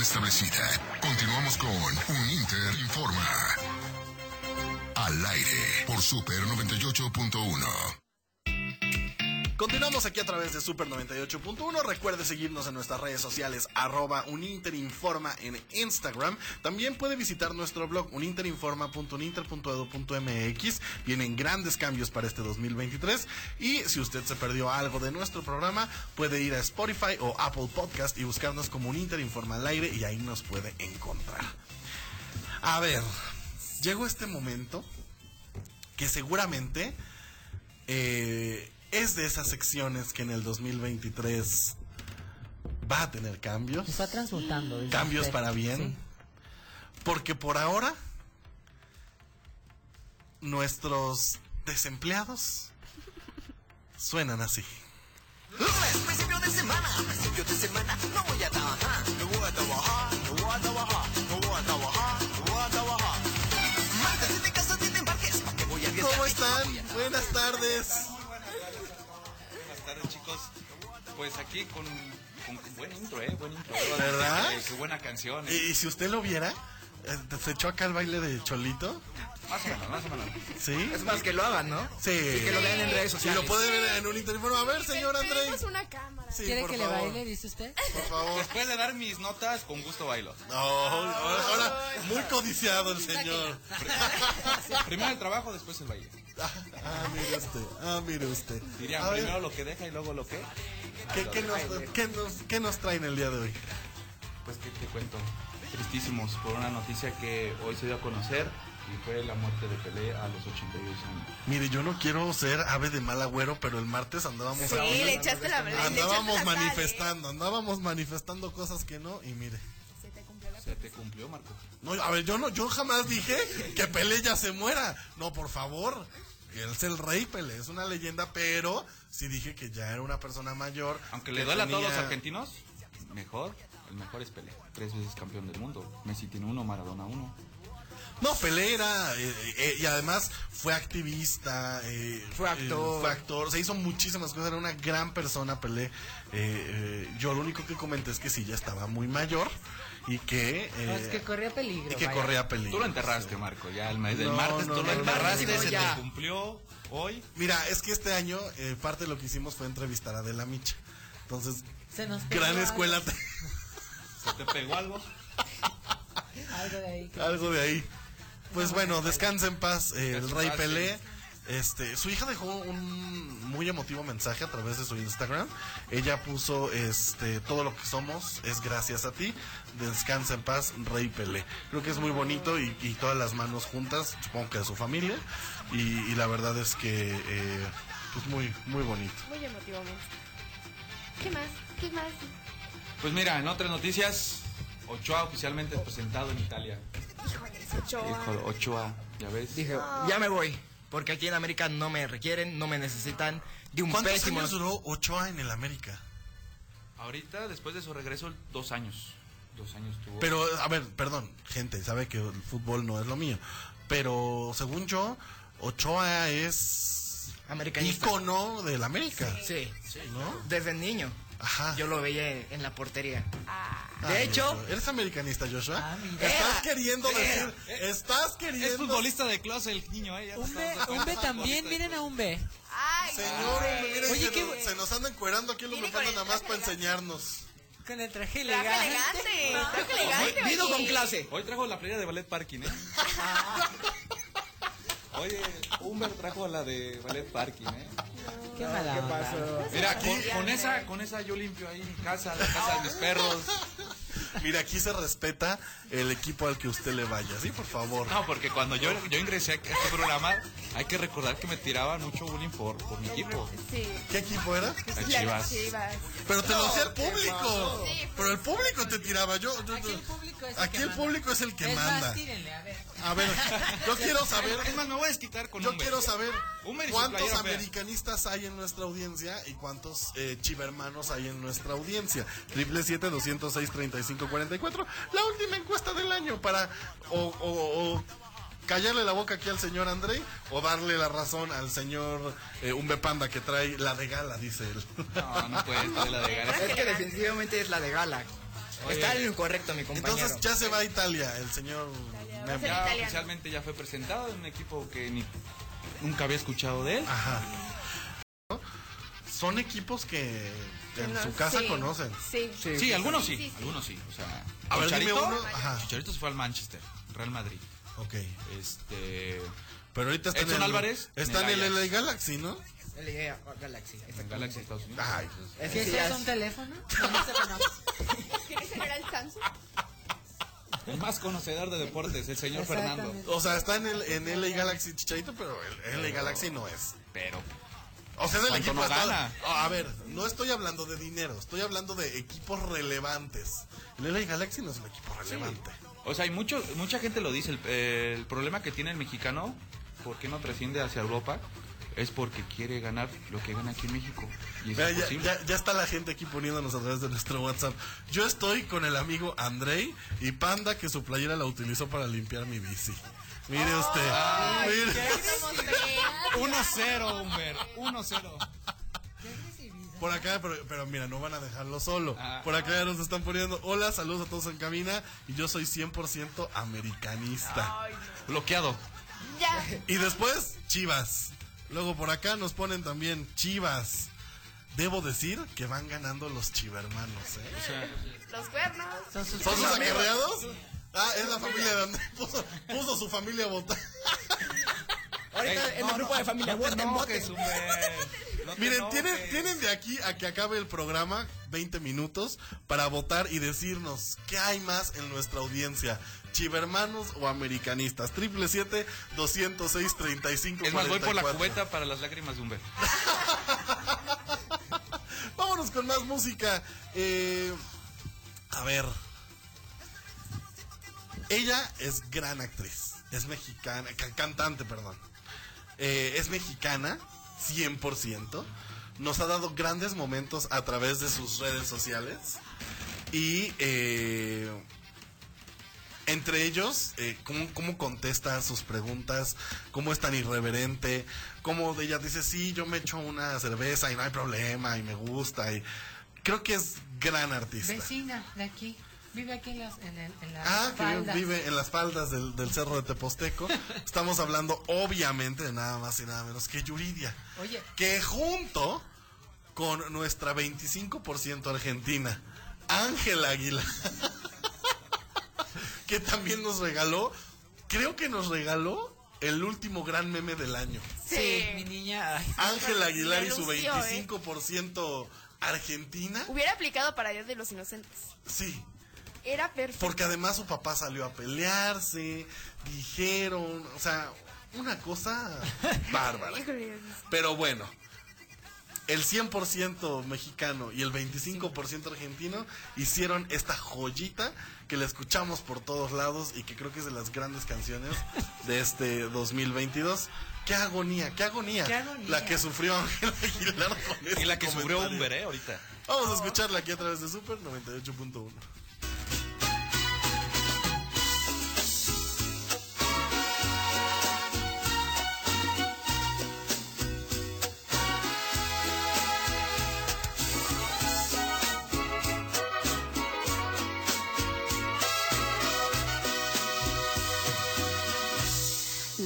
Establecida. Continuamos con Uninter Informa. Al aire por Super 98.1. Continuamos aquí a través de Super 98.1. Recuerde seguirnos en nuestras redes sociales, arroba uninterinforma en Instagram. También puede visitar nuestro blog uninterinforma.uninter.edu.mx. Vienen grandes cambios para este 2023. Y si usted se perdió algo de nuestro programa, puede ir a Spotify o Apple Podcast y buscarnos como Uninter Informa al aire y ahí nos puede encontrar. A ver, llegó este momento que seguramente... Eh, es de esas secciones que en el 2023 va a tener cambios. Se está transmutando. dice Cambios usted. para bien. Sí. Porque por ahora nuestros desempleados suenan así. Lunes, principio de semana, principio de semana, no voy a trabajar, no voy a trabajar, no voy a trabajar, no voy a trabajar, no voy a trabajar. Martes, si te casas, si te embarques, ¿pa' qué voy a arriesgar? ¿Cómo están? Buenas tardes. Pues aquí con, con buen intro, ¿eh? Buen intro. ¿Verdad? Qué, qué buena canción. ¿eh? Y si usted lo viera, Eh, ¿Se echó acá el baile de Cholito? Más o menos, más o menos. ¿Sí? Es más que lo hagan, ¿no? Sí. Y que lo vean en redes Y sociales. lo puede ver en un interfono. A ver, señor Andrés. Tenemos una cámara. Sí, ¿Quiere que favor. le baile, dice usted? Por favor. Después de dar mis notas, con gusto bailo. No, ahora, ahora muy codiciado el señor. Primero el trabajo, después el baile. Ah, mire usted. Ah, mire usted. Dirían A ver, primero lo que deja y luego lo que. ¿qué, qué nos, qué, nos, ¿Qué nos traen el día de hoy? Pues que te cuento. Tristísimos por una noticia que hoy se dio a conocer y fue la muerte de Pelé a los 82 años. Mire, yo no quiero ser ave de mal agüero, pero el martes andábamos Sí, aquí- le echaste la- le echaste andábamos la sal, ¿eh? manifestando, andábamos manifestando cosas que no y mire. Se te cumplió, Marco. No, a ver, yo no, yo jamás dije que Pelé ya se muera. No, por favor. Él es el rey Pelé, es una leyenda, pero sí dije que ya era una persona mayor. Aunque le que duele a todos los tenía- argentinos, mejor. El mejor es Pelé. Tres veces campeón del mundo. Messi tiene uno, Maradona uno. No, Pelé era, eh, eh, y además fue activista, eh, Fue actor. eh, fue actor, se hizo muchísimas cosas, era una gran persona Pelé. Eh, eh, yo lo único que comenté es que sí, ya estaba muy mayor y que... eh, No, es que corría peligro. y que vaya. corría peligro. Tú lo enterraste, Marco. Ya el, mes del No, martes no, tú no, lo enterraste, se ya. te cumplió hoy. Mira, es que este año eh, parte de lo que hicimos fue entrevistar a Adela Micha. Entonces, Se nos pegó gran algo. escuela, ¿Se te pegó algo? Algo de ahí. algo de ahí. Pues bueno, descansa en paz eh, el Rey Pelé. Este, su hija dejó un muy emotivo mensaje a través de su Instagram. Ella puso este todo lo que somos es gracias a ti. Descansa en paz, Rey Pelé. Creo que es muy bonito y, y todas las manos juntas, supongo que de su familia. Y, y la verdad es que eh, pues muy muy bonito. Muy emotivo. ¿Qué más? ¿Qué más? Pues mira, en otras noticias, Ochoa oficialmente presentado en Italia. Ochoa. Hijo, Ochoa, ya ves. Dije, ya me voy. Porque aquí en América no me requieren, no me necesitan. De un ¿Cuántos pésimo. años duró Ochoa en el América? Ahorita, después de su regreso, dos años. Dos años tuvo. Pero, a ver, perdón, gente, sabe que el fútbol no es lo mío. Pero, según yo, Ochoa es Americanista. ícono del América. Sí, ¿No? desde niño. Ajá. Yo lo veía en la portería. Ah, De hecho, Joshua, ¿eres americanista, Joshua? Ah. Estás Era, queriendo era. decir, estás queriendo... es futbolista de clase el niño, ¿eh? B es también, miren a un B. Ay, Señor, miren, Oye, se, qué nos, se nos anda encuerando aquí con el nada más para enseñarnos. Con el traje Traje elegante. Traje elegante. vino con clase. Hoy trajo la playa de ballet parking, ¿eh? Oye, Humber trajo la de ballet parking, ¿eh? Qué mala onda. Mira, con, con esa, con esa yo limpio ahí mi casa, la casa de mis perros. Mira, aquí se respeta el equipo al que usted le vaya, ¿sí? Por favor. No, porque cuando yo, yo ingresé a este programa, hay que recordar que me tiraban mucho bullying por, por mi equipo. Sí. ¿Qué equipo era? Las chivas. chivas. Pero te lo hacía el público. Pero el público te tiraba. Yo, yo- Aquí yo- el público es el aquí que el manda. público es el que es manda. Más, tírenle, a ver. A ver, yo quiero saber. Es más, me voy a desquitar con Yo quiero saber cuántos americanistas hay en nuestra audiencia y cuántos eh, chivermanos hay en nuestra audiencia. Triple siete doscientos seis treinta y cinco La última encuesta del año para o, o- o callarle la boca aquí al señor André o darle la razón al señor eh, Umbe Panda que trae la de gala, dice él. No, no puede traer la de ganas. Es que definitivamente es la de Gala. Está en lo incorrecto, mi compañero. Entonces ya se va a Italia el señor Memo. Ya oficialmente ya fue presentado en un equipo que ni, nunca había escuchado de él. Ajá. Son equipos que en No, su casa sí. conocen. Sí. Sí, algunos sí, Sí, sí. algunos sí. O sea, A ver, dime Chicharito, uno. Ajá. Chicharito se fue al Manchester, Real Madrid. Ok. Este, Pero ahorita está Edson en el, Álvarez, está en el. LA Galaxy, ¿no? LA Galaxy. en. Galaxy Estados Unidos. Ay, Es ¿Qué que es un teléfono? No se conoce. ¿Quién es el Samsung? El más conocedor de deportes, el señor Fernando. O sea, está en el en LA Galaxy Chicharito, pero el LA Galaxy no es. Pero, O sea, es el ¿Cuánto equipo no gana? A ver, no estoy hablando de dinero, estoy hablando de equipos relevantes. El LA Galaxy no es un equipo relevante. o sea, hay mucho, mucha gente lo dice. El, el problema que tiene el mexicano, ¿por qué no trasciende hacia Europa? Es porque quiere ganar lo que gana aquí en México. Y es Mira, ya, imposible. ya- ya está la gente aquí poniéndonos a través de nuestro WhatsApp. Yo estoy con el amigo Andrei y Panda que su playera la utilizó para limpiar mi bici. Mire usted. Mire. 1-0, Humber. 1-0. Por acá, pero, pero mira, no van a dejarlo solo. Ah. Por acá ya nos están poniendo, hola, saludos a todos en cabina. Y yo soy 100% americanista. Bloqueado. Ya. Y después, Chivas. Luego por acá nos ponen también Chivas. Debo decir que van ganando los chivermanos, ¿eh? Los cuernos. Son sus, ¿Son sus acarreados? Ah, es la familia de Andrés. Puso, puso su familia a votar. Ahorita en el grupo de familia, voten, voten. Miren, tienen, tienen de aquí a que acabe el programa 20 minutos para votar y decirnos qué hay más en nuestra audiencia. Chivermanos o americanistas. Triple siete 206 35 Es más, voy por la cubeta para las lágrimas de Humber. Vámonos con más música. Eh, a ver. Ella es gran actriz. Es mexicana. ca- cantante, perdón. Eh, es mexicana, 100%. Nos ha dado grandes momentos a través de sus redes sociales. Y eh, entre ellos, eh, cómo, cómo contesta sus preguntas, cómo es tan irreverente, cómo ella dice, sí, yo me echo una cerveza y no hay problema y me gusta. Y creo que es gran artista. Vecina de aquí. Vive aquí en las, en el, en las Ah, que vive en las faldas del, del cerro de Teposteco. Estamos hablando, obviamente, de nada más y nada menos que Yuridia. Oye, Que junto con nuestra 25% argentina, Ángela Aguilar, que también nos regaló, creo que nos regaló el último gran meme del año. sí, mi niña. Ángela Aguilar y su lució, ¿eh? 25% argentina. Hubiera aplicado para Dios de los Inocentes. Sí, Era perfecto. Porque además su papá salió a pelearse, dijeron, o sea, una cosa bárbara. Pero bueno, el 100% mexicano y el 25% argentino hicieron esta joyita que la escuchamos por todos lados y que creo que es de las grandes canciones de este 2022. Qué agonía, qué agonía. Qué agonía. La que sufrió Ángel Aguilar con este Y la que sufrió comentario. Humber, ¿eh? Ahorita. Vamos a escucharla aquí a través de Super 98.1.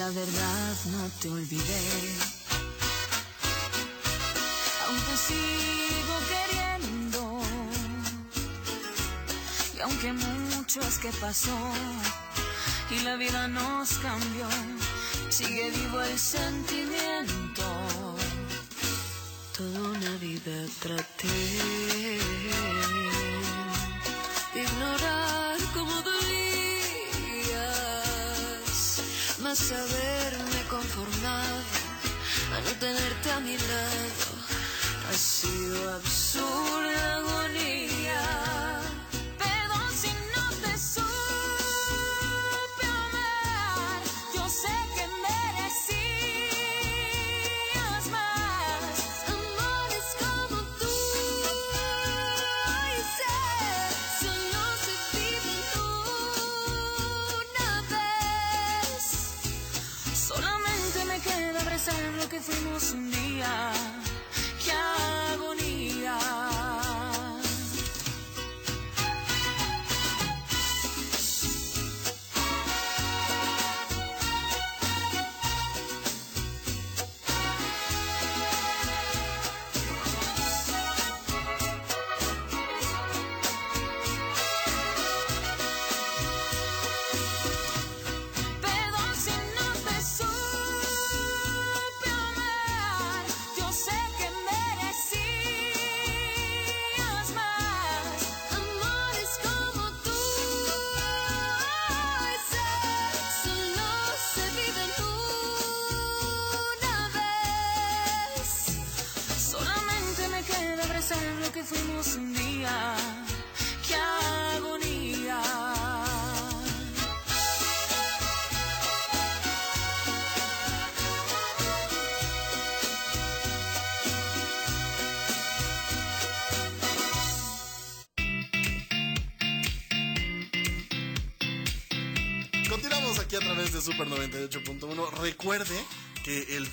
La verdad no te olvidé. Aún te sigo queriendo. Y aunque mucho es que pasó y la vida nos cambió, sigue vivo el sentimiento. Toda una vida traté de ignorar más haberme conformado a no tenerte a mi lado ha sido absurda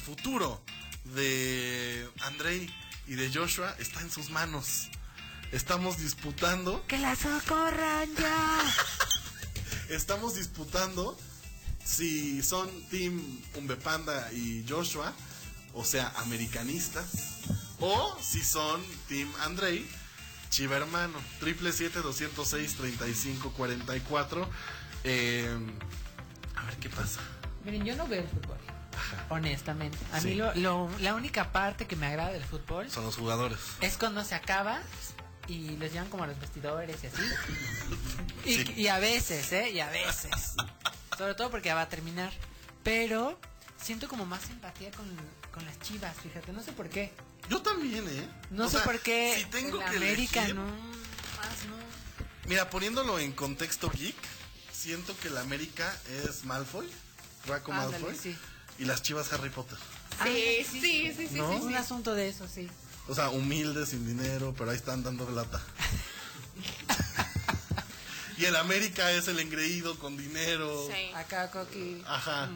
futuro de Andrei y de Joshua está en sus manos. Estamos disputando, ¡Que la socorran ya! estamos disputando si son Team Umbepanda y Joshua, o sea, americanistas, o si son Team Andrei, Chiva hermano, triple siete 206 35 44. Eh, a ver qué pasa. Miren, yo no veo el fútbol. Honestamente. A Sí. mí lo, lo- la única parte que me agrada del fútbol Son los jugadores. es cuando se acaba y los llevan como a los vestidores y así. Y, Sí. y a veces, ¿eh? Y a veces. Sobre todo porque ya va a terminar. Pero siento como más empatía con, con las chivas, fíjate. No sé por qué. Yo también, ¿eh? No O sé sea, por qué. Si tengo en que América elegir- no. Más no. Mira, poniéndolo en contexto geek, siento que la América es Malfoy, Draco Ándale, Malfoy, sí. Y las chivas Harry Potter. Ah, Sí, sí, sí, sí, sí, ¿No? sí, Un sí. asunto de eso, sí. O sea, humildes, sin dinero, pero ahí están dando lata. y el América es el engreído con dinero. Acá, Coqui. Ajá.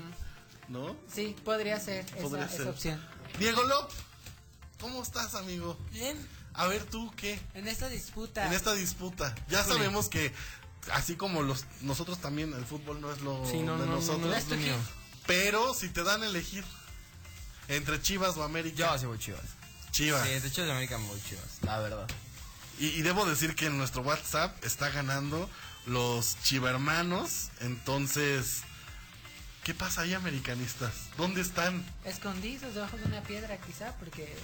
¿No? Sí, podría ser esa, Podría esa ser. opción. Diego Lop, ¿cómo estás, amigo? Bien. A ver tú, ¿qué? En esta disputa. En esta disputa. Ya sabemos que, así como los nosotros también, el fútbol no es lo Sí, no, de no, no, nosotros. no es lo mío. Pero si te dan a elegir entre Chivas o América. Yo sí voy Chivas. Chivas. Sí, de hecho de América me voy Chivas, la verdad. Y, y debo decir que en nuestro WhatsApp está ganando los chivermanos. Entonces, ¿qué pasa ahí, americanistas? ¿Dónde están? Escondidos debajo de una piedra, quizá, porque.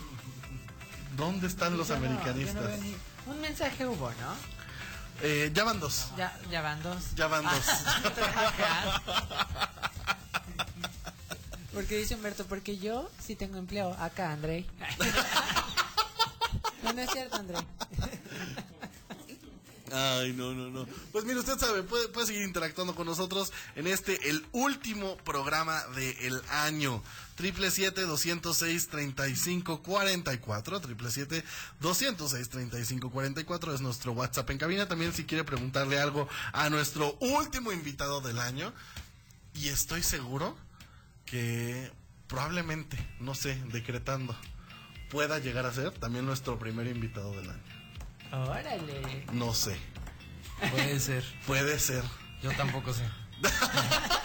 ¿Dónde están los yo no- yo no americanistas? ni- Un mensaje hubo, ¿no? Eh, ya van dos. Ya, ya van dos. Ya van dos. porque dice Humberto, porque yo sí tengo empleo. Acá, Andrei. no, no es cierto, Andrei. Ay, no, no, no. Pues mire, usted sabe, puede, puede seguir interactuando con nosotros en este, el último programa del año. Triple siete 206 35 44 triple siete 206 35 44 es nuestro WhatsApp en cabina. También si quiere preguntarle algo a nuestro último invitado del año. Y estoy seguro que probablemente, no sé, decretando, pueda llegar a ser también nuestro primer invitado del año. Órale. No sé. Puede ser. Puede ser. Yo tampoco sé.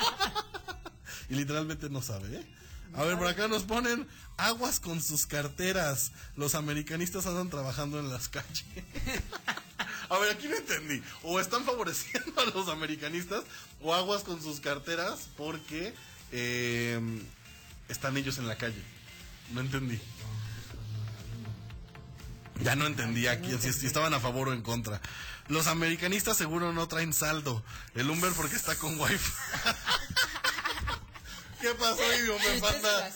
Y literalmente no sabe, ¿eh? A ver, por acá nos ponen aguas con sus carteras. Los americanistas andan trabajando en las calles. A ver, aquí no entendí. O están favoreciendo a los americanistas o aguas con sus carteras porque eh, están ellos en la calle. No entendí. Ya no entendí aquí si, si estaban a favor o en contra. Los americanistas seguro no traen saldo. El Humber porque está con wifi. ¿Qué pasó, Chistes panda?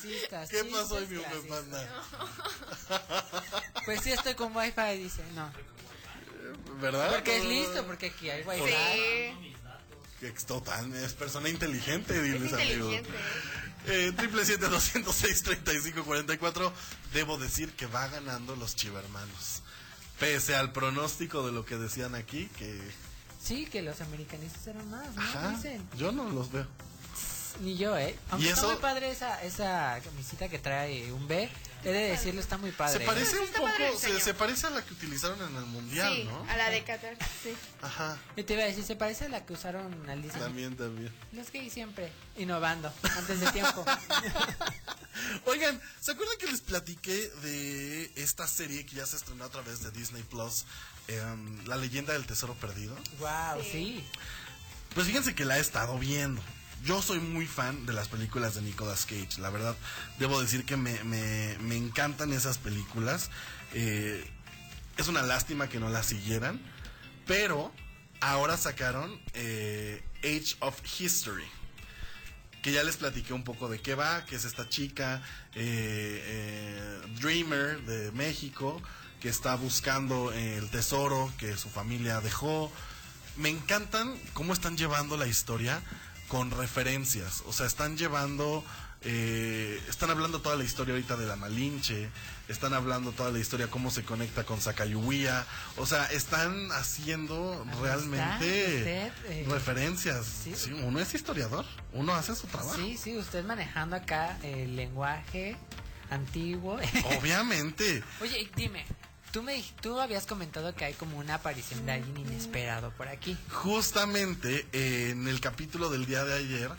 ¿Qué pasó, hombre panda? Pues sí, estoy con wifi, dice. No. ¿Verdad? Porque es listo, porque aquí hay wifi. Sí. Que es total, es persona inteligente, diles, Es amigo. inteligente. Eh, triple siete doscientos seis treinta y cinco cuarenta y cuatro. Debo decir que va ganando los chivermanos. Pese al pronóstico de lo que decían aquí, que Sí, que los americanistas eran más, ¿no? ajá, Dicen. yo no los veo. Ni yo, ¿eh? Aunque ¿Y está eso? muy padre esa, esa camisita que trae un B. He de decirlo, está muy padre. Se parece un poco, se, parece a la que utilizaron en el mundial, Sí, ¿no? a la de Qatar, sí. Ajá, Y te iba a decir, se parece a la que usaron al diseño. también, también. Los gays siempre innovando antes de tiempo. Oigan, ¿se acuerdan que les platiqué de esta serie que ya se estrenó a través de Disney Plus? em, la leyenda del tesoro perdido. wow, sí. Pues fíjense que la he estado viendo. Yo soy muy fan de las películas de Nicolas Cage. La verdad, debo decir que me, encantan esas películas. Eh, es una lástima que no las siguieran. Pero ahora sacaron eh, Age of History. Que ya les platiqué un poco de qué va, que es esta chica, eh, Dreamer de México, que está buscando el tesoro que su familia dejó. Me encantan cómo están llevando la historia con referencias. O sea, están llevando, eh, están hablando toda la historia ahorita de la Malinche, están hablando toda la historia cómo se conecta con Sakayuya. O sea, están haciendo realmente usted, eh, referencias. sí. Sí, uno es historiador, uno hace su trabajo. Sí, sí, usted manejando acá el lenguaje antiguo. Obviamente. Oye, dime, tú me tú habías comentado que hay como una aparición de alguien inesperado por aquí. Justamente eh, en el capítulo del día de ayer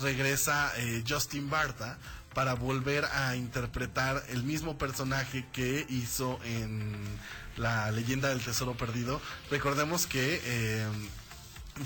regresa eh, Justin Barta para volver a interpretar el mismo personaje que hizo en la leyenda del tesoro perdido. Recordemos que eh,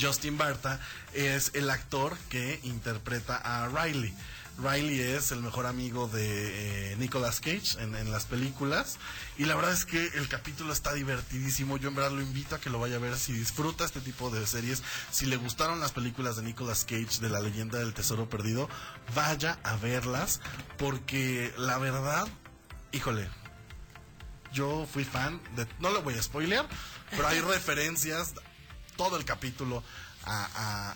Justin Barta es el actor que interpreta a Riley. Riley es el mejor amigo de eh, Nicolas Cage en, en las películas. Y la verdad es que el capítulo está divertidísimo. Yo en verdad lo invito a que lo vaya a ver si disfruta este tipo de series. Si le gustaron las películas de Nicolas Cage de la leyenda del tesoro perdido, vaya a verlas. Porque la verdad, híjole, yo fui fan de... No lo voy a spoilear, pero hay referencias todo el capítulo a,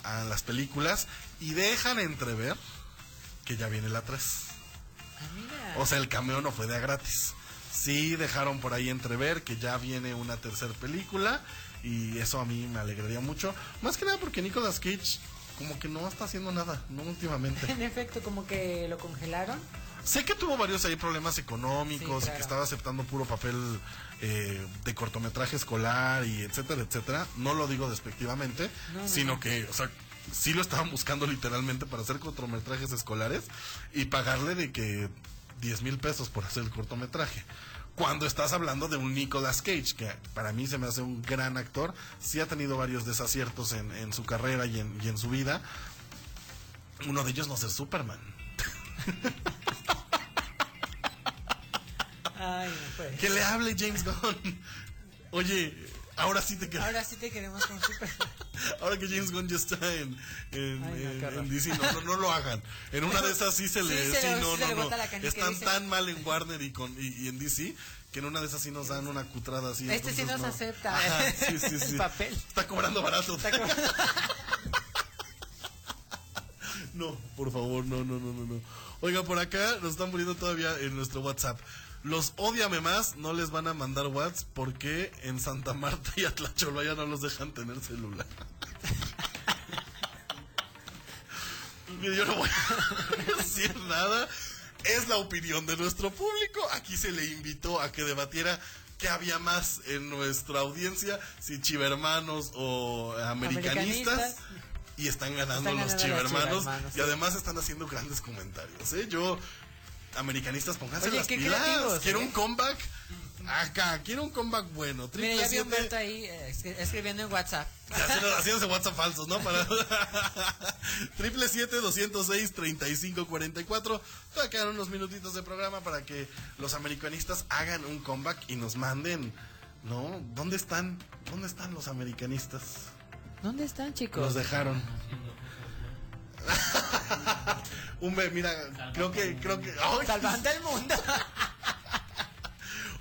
a- a las películas y dejan entrever que ya viene la 3. O sea, el cameo no fue de a gratis. Sí dejaron por ahí entrever que ya viene una tercera película y eso a mí me alegraría mucho. Más que nada porque Nicolas Cage como que no está haciendo nada, no últimamente. En efecto, como que lo congelaron. Sé que tuvo varios ahí problemas económicos Sí, y que estaba aceptando puro papel eh, de cortometraje escolar y etcétera, etcétera. No lo digo despectivamente, No, no, sino no. que, o sea, sí lo estaban buscando literalmente para hacer cortometrajes escolares y pagarle de que 10 mil pesos por hacer el cortometraje. Cuando estás hablando de un Nicolas Cage, que para mí se me hace un gran actor, sí ha tenido varios desaciertos en, en su carrera y en, y en su vida. Uno de ellos no ser Superman. Ay. Que le hable James Gunn. Oye, ahora sí te queremos. Ahora sí te queremos con super. Ahora que James Gunn ya está en, en, Ay, no, en- DC, no, no, no lo hagan. En una de esas sí se le. Sí, no, se no, le no. y Están dice- tan mal en Warner y, con, y, y en DC que en una de esas sí nos dan una cutrada así. Este sí nos no. acepta. Ajá, sí, sí, sí. El papel. Está cobrando barato. No, por favor, no, no, no, no, no. Oiga, por acá nos están poniendo todavía en nuestro WhatsApp. Los odiame más, no les van a mandar WhatsApp porque en Santa Marta y Atlacholoya no los dejan tener celular. Yo no voy a decir nada. Es la opinión de nuestro público. Aquí se le invitó a que debatiera qué había más en nuestra audiencia, si chivermanos o americanistas. Americanistas. Y están ganando Están los ganando los chivermanos. Y además están haciendo grandes comentarios. ¿eh? Yo, americanistas, pónganse las qué pilas. creativos, Quiero ¿eh? un comeback. Acá, quiero un comeback bueno. Mira, Triple ya vi Humberto ahí eh, escri- escribiendo en WhatsApp. Haciendo, haciéndose WhatsApp falsos, ¿no? Para triple siete doscientos seis treinta y cinco cuarenta y cuatro. Todavía quedan unos minutitos de programa para que los americanistas hagan un comeback y nos manden, ¿no? ¿Dónde están? ¿Dónde están los americanistas? ¿Dónde están, chicos? Los dejaron. un be- mira, creo que, creo que. ¡ay! Salvando el mundo.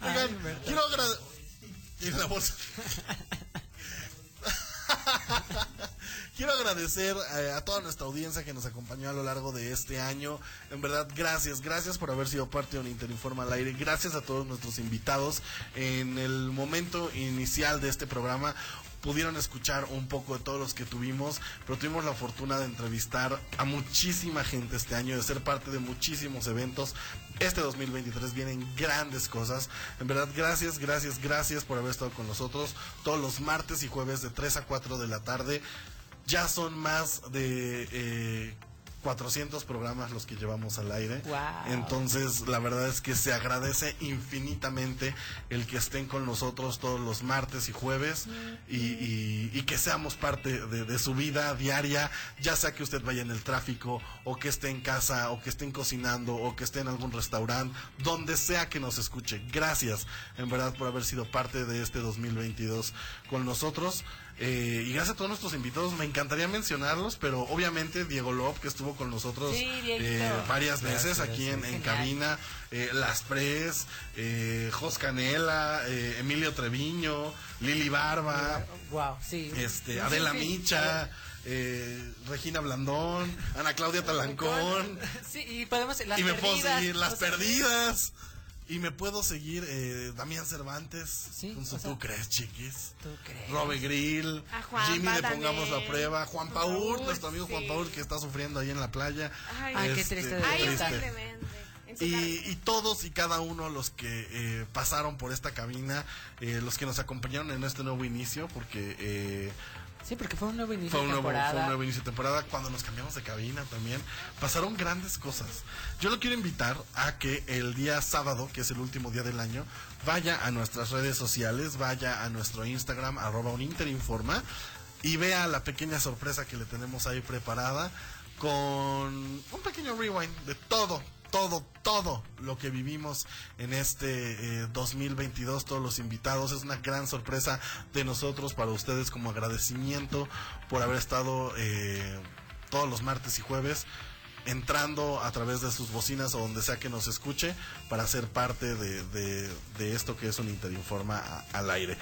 Oigan, quiero agradecer. La bolsa. Quiero agradecer eh, a toda nuestra audiencia que nos acompañó a lo largo de este año. En verdad, gracias, gracias por haber sido parte de un Interinforma al aire. Gracias a todos nuestros invitados. En el momento inicial de este programa pudieron escuchar un poco de todos los que tuvimos, pero tuvimos la fortuna de entrevistar a muchísima gente este año, de ser parte de muchísimos eventos. Este 2023 vienen grandes cosas. En verdad, gracias, gracias, gracias por haber estado con nosotros todos los martes y jueves de 3 a 4 de la tarde. Ya son más de eh, 400 programas los que llevamos al aire. Wow. Entonces, la verdad es que se agradece infinitamente el que estén con nosotros todos los martes y jueves y, y- y que seamos parte de, de su vida diaria, ya sea que usted vaya en el tráfico o que esté en casa o que estén cocinando o que esté en algún restaurante, donde sea que nos escuche. Gracias, en verdad, por haber sido parte de este 2022 con nosotros. Eh, y gracias a todos nuestros invitados, me encantaría mencionarlos, pero obviamente Diego Lop, que estuvo con nosotros Sí, eh, varias veces Gracias, aquí en, en cabina, eh, Las Pres, eh, Jos Canela, eh, Emilio Treviño, Lili Barba, Wow, sí. este, Adela sí, sí. Micha, eh, Regina Blandón, Ana Claudia Talancón, Sí, y podemos. Las y me puedo perdidas, seguir, Las o sea, Perdidas. Y me puedo seguir eh, Damián Cervantes con su o sea, Tú crees, chiquis. ¿Tú crees? Robe Grill, A Juanpa Jimmy de también. Pongamos la Prueba, Juan Juan Paul, nuestro amigo Juan sí. Paul que está sufriendo ahí en la playa. Ay, Ay, qué Este, triste de Ay, Y, y todos y cada uno los que eh, pasaron por esta cabina, eh, los que nos acompañaron en este nuevo inicio, porque eh, Sí, porque fue un nuevo inicio fue un, de nuevo, temporada. fue un nuevo inicio de temporada. Cuando nos cambiamos de cabina también, pasaron grandes cosas. Yo lo quiero invitar a que el día sábado, que es el último día del año, vaya a nuestras redes sociales, vaya a nuestro Instagram, arroba uninterinforma, y vea la pequeña sorpresa que le tenemos ahí preparada con un pequeño rewind de todo, todo, todo lo que vivimos en este eh, 2022, todos los invitados. Es una gran sorpresa de nosotros para ustedes como agradecimiento por haber estado eh, todos los martes y jueves entrando a través de sus bocinas o donde sea que nos escuche para ser parte de, de- de esto que es un Interinforma a- al aire.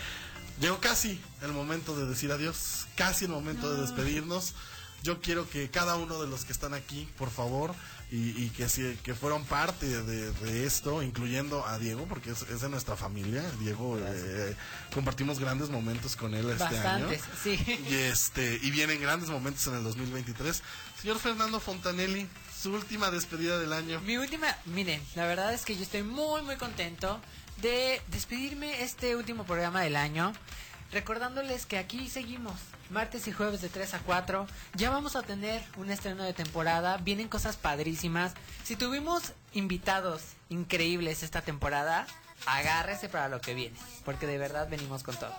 Llegó casi el momento de decir adiós, casi el momento de despedirnos. Yo quiero que cada uno de los que están aquí, por favor, y, y que, si- que fueron parte de, de esto, incluyendo a Diego, porque es, es de nuestra familia. Diego, eh, compartimos grandes momentos con él este Bastantes, año. sí. Y, este, y vienen grandes momentos en el 2023. Señor Fernando Fontanelli, su última despedida del año. Mi última, miren, la verdad es que yo estoy muy muy contento de despedirme este último programa del año, recordándoles que aquí seguimos, martes y jueves de 3 a 4, ya vamos a tener un estreno de temporada, vienen cosas padrísimas, si tuvimos invitados increíbles esta temporada, agárrese para lo que viene, porque de verdad venimos con todo.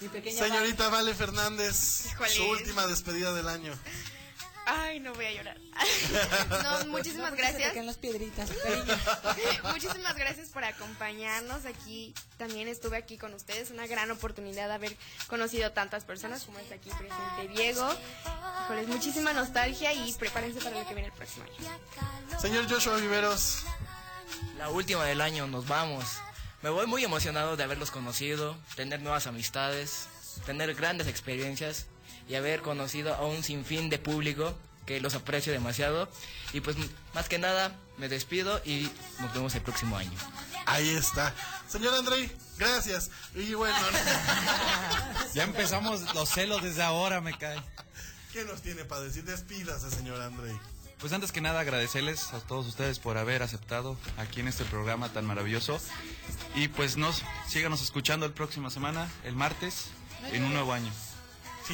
Mi pequeña Señorita Vale Fernández, Híjole. su última despedida del año. Ay, no voy a llorar. no, muchísimas te gracias. caen las piedritas. Muchísimas gracias por acompañarnos aquí. También estuve aquí con ustedes. Una gran oportunidad de haber conocido tantas personas como está aquí presente Diego. Híjoles, muchísima nostalgia y prepárense para lo que viene el próximo año. Señor Joshua Viveros. La última del año, nos vamos. Me voy muy emocionado de haberlos conocido, tener nuevas amistades, tener grandes experiencias y haber conocido a un sinfín de público que los aprecio demasiado. Y pues más que nada, me despido y nos vemos el próximo año. Ahí está. Señor Andrei, gracias. Y bueno, Ya empezamos los celos desde ahora, me cae. ¿qué nos tiene para decir? Despídase, señor Andrei. Pues antes que nada agradecerles a todos ustedes por haber aceptado aquí en este programa tan maravilloso. Y pues nos síganos escuchando el próxima semana, el martes, en un nuevo año.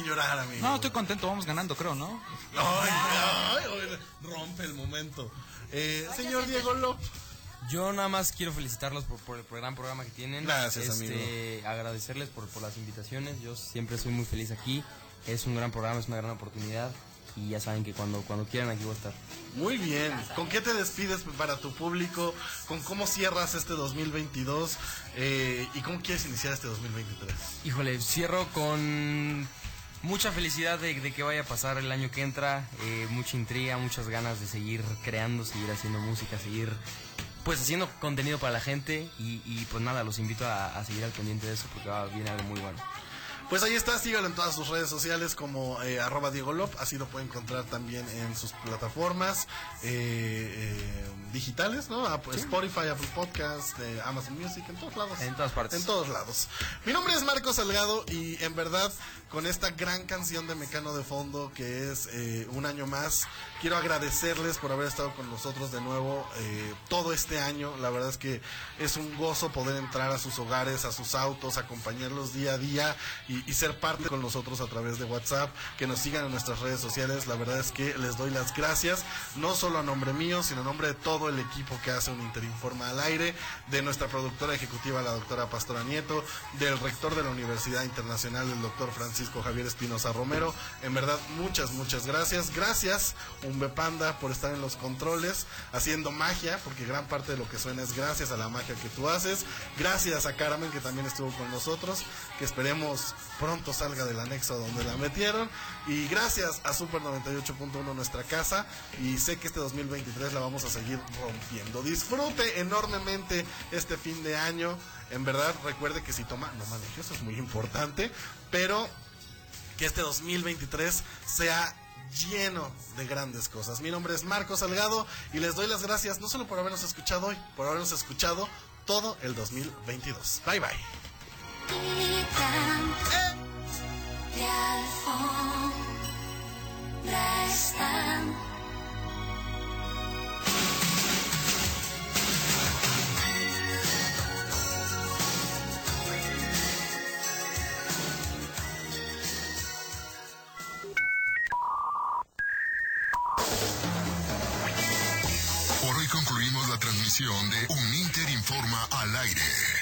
Llorar, amigo. No, estoy contento, vamos ganando, creo, ¿no? Ay, ay, ay, rompe el momento. Eh, señor Diego López. Yo nada más quiero felicitarlos por, por el gran programa que tienen. Gracias, Este, Agradecerles por, por las invitaciones. Yo siempre soy muy feliz aquí. Es un gran programa, es una gran oportunidad. Y ya saben que cuando, cuando quieran aquí voy a estar. Muy bien. ¿Con qué te despides para tu público? ¿Con cómo cierras este 2022? Eh, ¿Y cómo quieres iniciar este 2023? Híjole, cierro con mucha felicidad de, de que vaya a pasar el año que entra, eh, mucha intriga, muchas ganas de seguir creando, seguir haciendo música, seguir pues haciendo contenido para la gente y, y, pues nada, los invito a, a seguir al pendiente de eso porque va, viene algo muy bueno. Pues ahí está, sígalo en todas sus redes sociales como eh, arroba Diego Lop, así lo puede encontrar también en sus plataformas eh, eh, digitales, ¿no? Apple- Spotify, Apple Podcast, eh, Amazon Music, en todos lados. En todas partes. En todos lados. Mi nombre es Marco Salgado y en verdad con esta gran canción de Mecano de fondo que es eh, un año más, quiero agradecerles por haber estado con nosotros de nuevo eh, todo este año. La verdad es que es un gozo poder entrar a sus hogares, a sus autos, acompañarlos día a día y, y ser parte con nosotros a través de WhatsApp, que nos sigan en nuestras redes sociales. La verdad es que les doy las gracias, no solo a nombre mío, sino a nombre de todo el equipo que hace un Interinforma al aire, de nuestra productora ejecutiva, la doctora Pastora Nieto, del rector de la Universidad Internacional, el doctor Francisco Javier Espinosa Romero. En verdad, muchas, muchas gracias. Gracias, Umbe Panda, por estar en los controles, haciendo magia, porque gran parte de lo que suena es gracias a la magia que tú haces. Gracias a Carmen, que también estuvo con nosotros, que esperemos pronto salga del anexo donde la metieron. Y gracias a Super 98.1, nuestra casa. Y sé que este 2023 la vamos a seguir rompiendo. Disfrute enormemente este fin de año. En verdad, recuerde que si toma, no maneje, eso es muy importante. Pero que este 2023 sea lleno de grandes cosas. Mi nombre es Marco Salgado y les doy las gracias no solo por habernos escuchado hoy, por habernos escuchado todo el 2022. Bye bye. Están de Un Inter Informa al aire.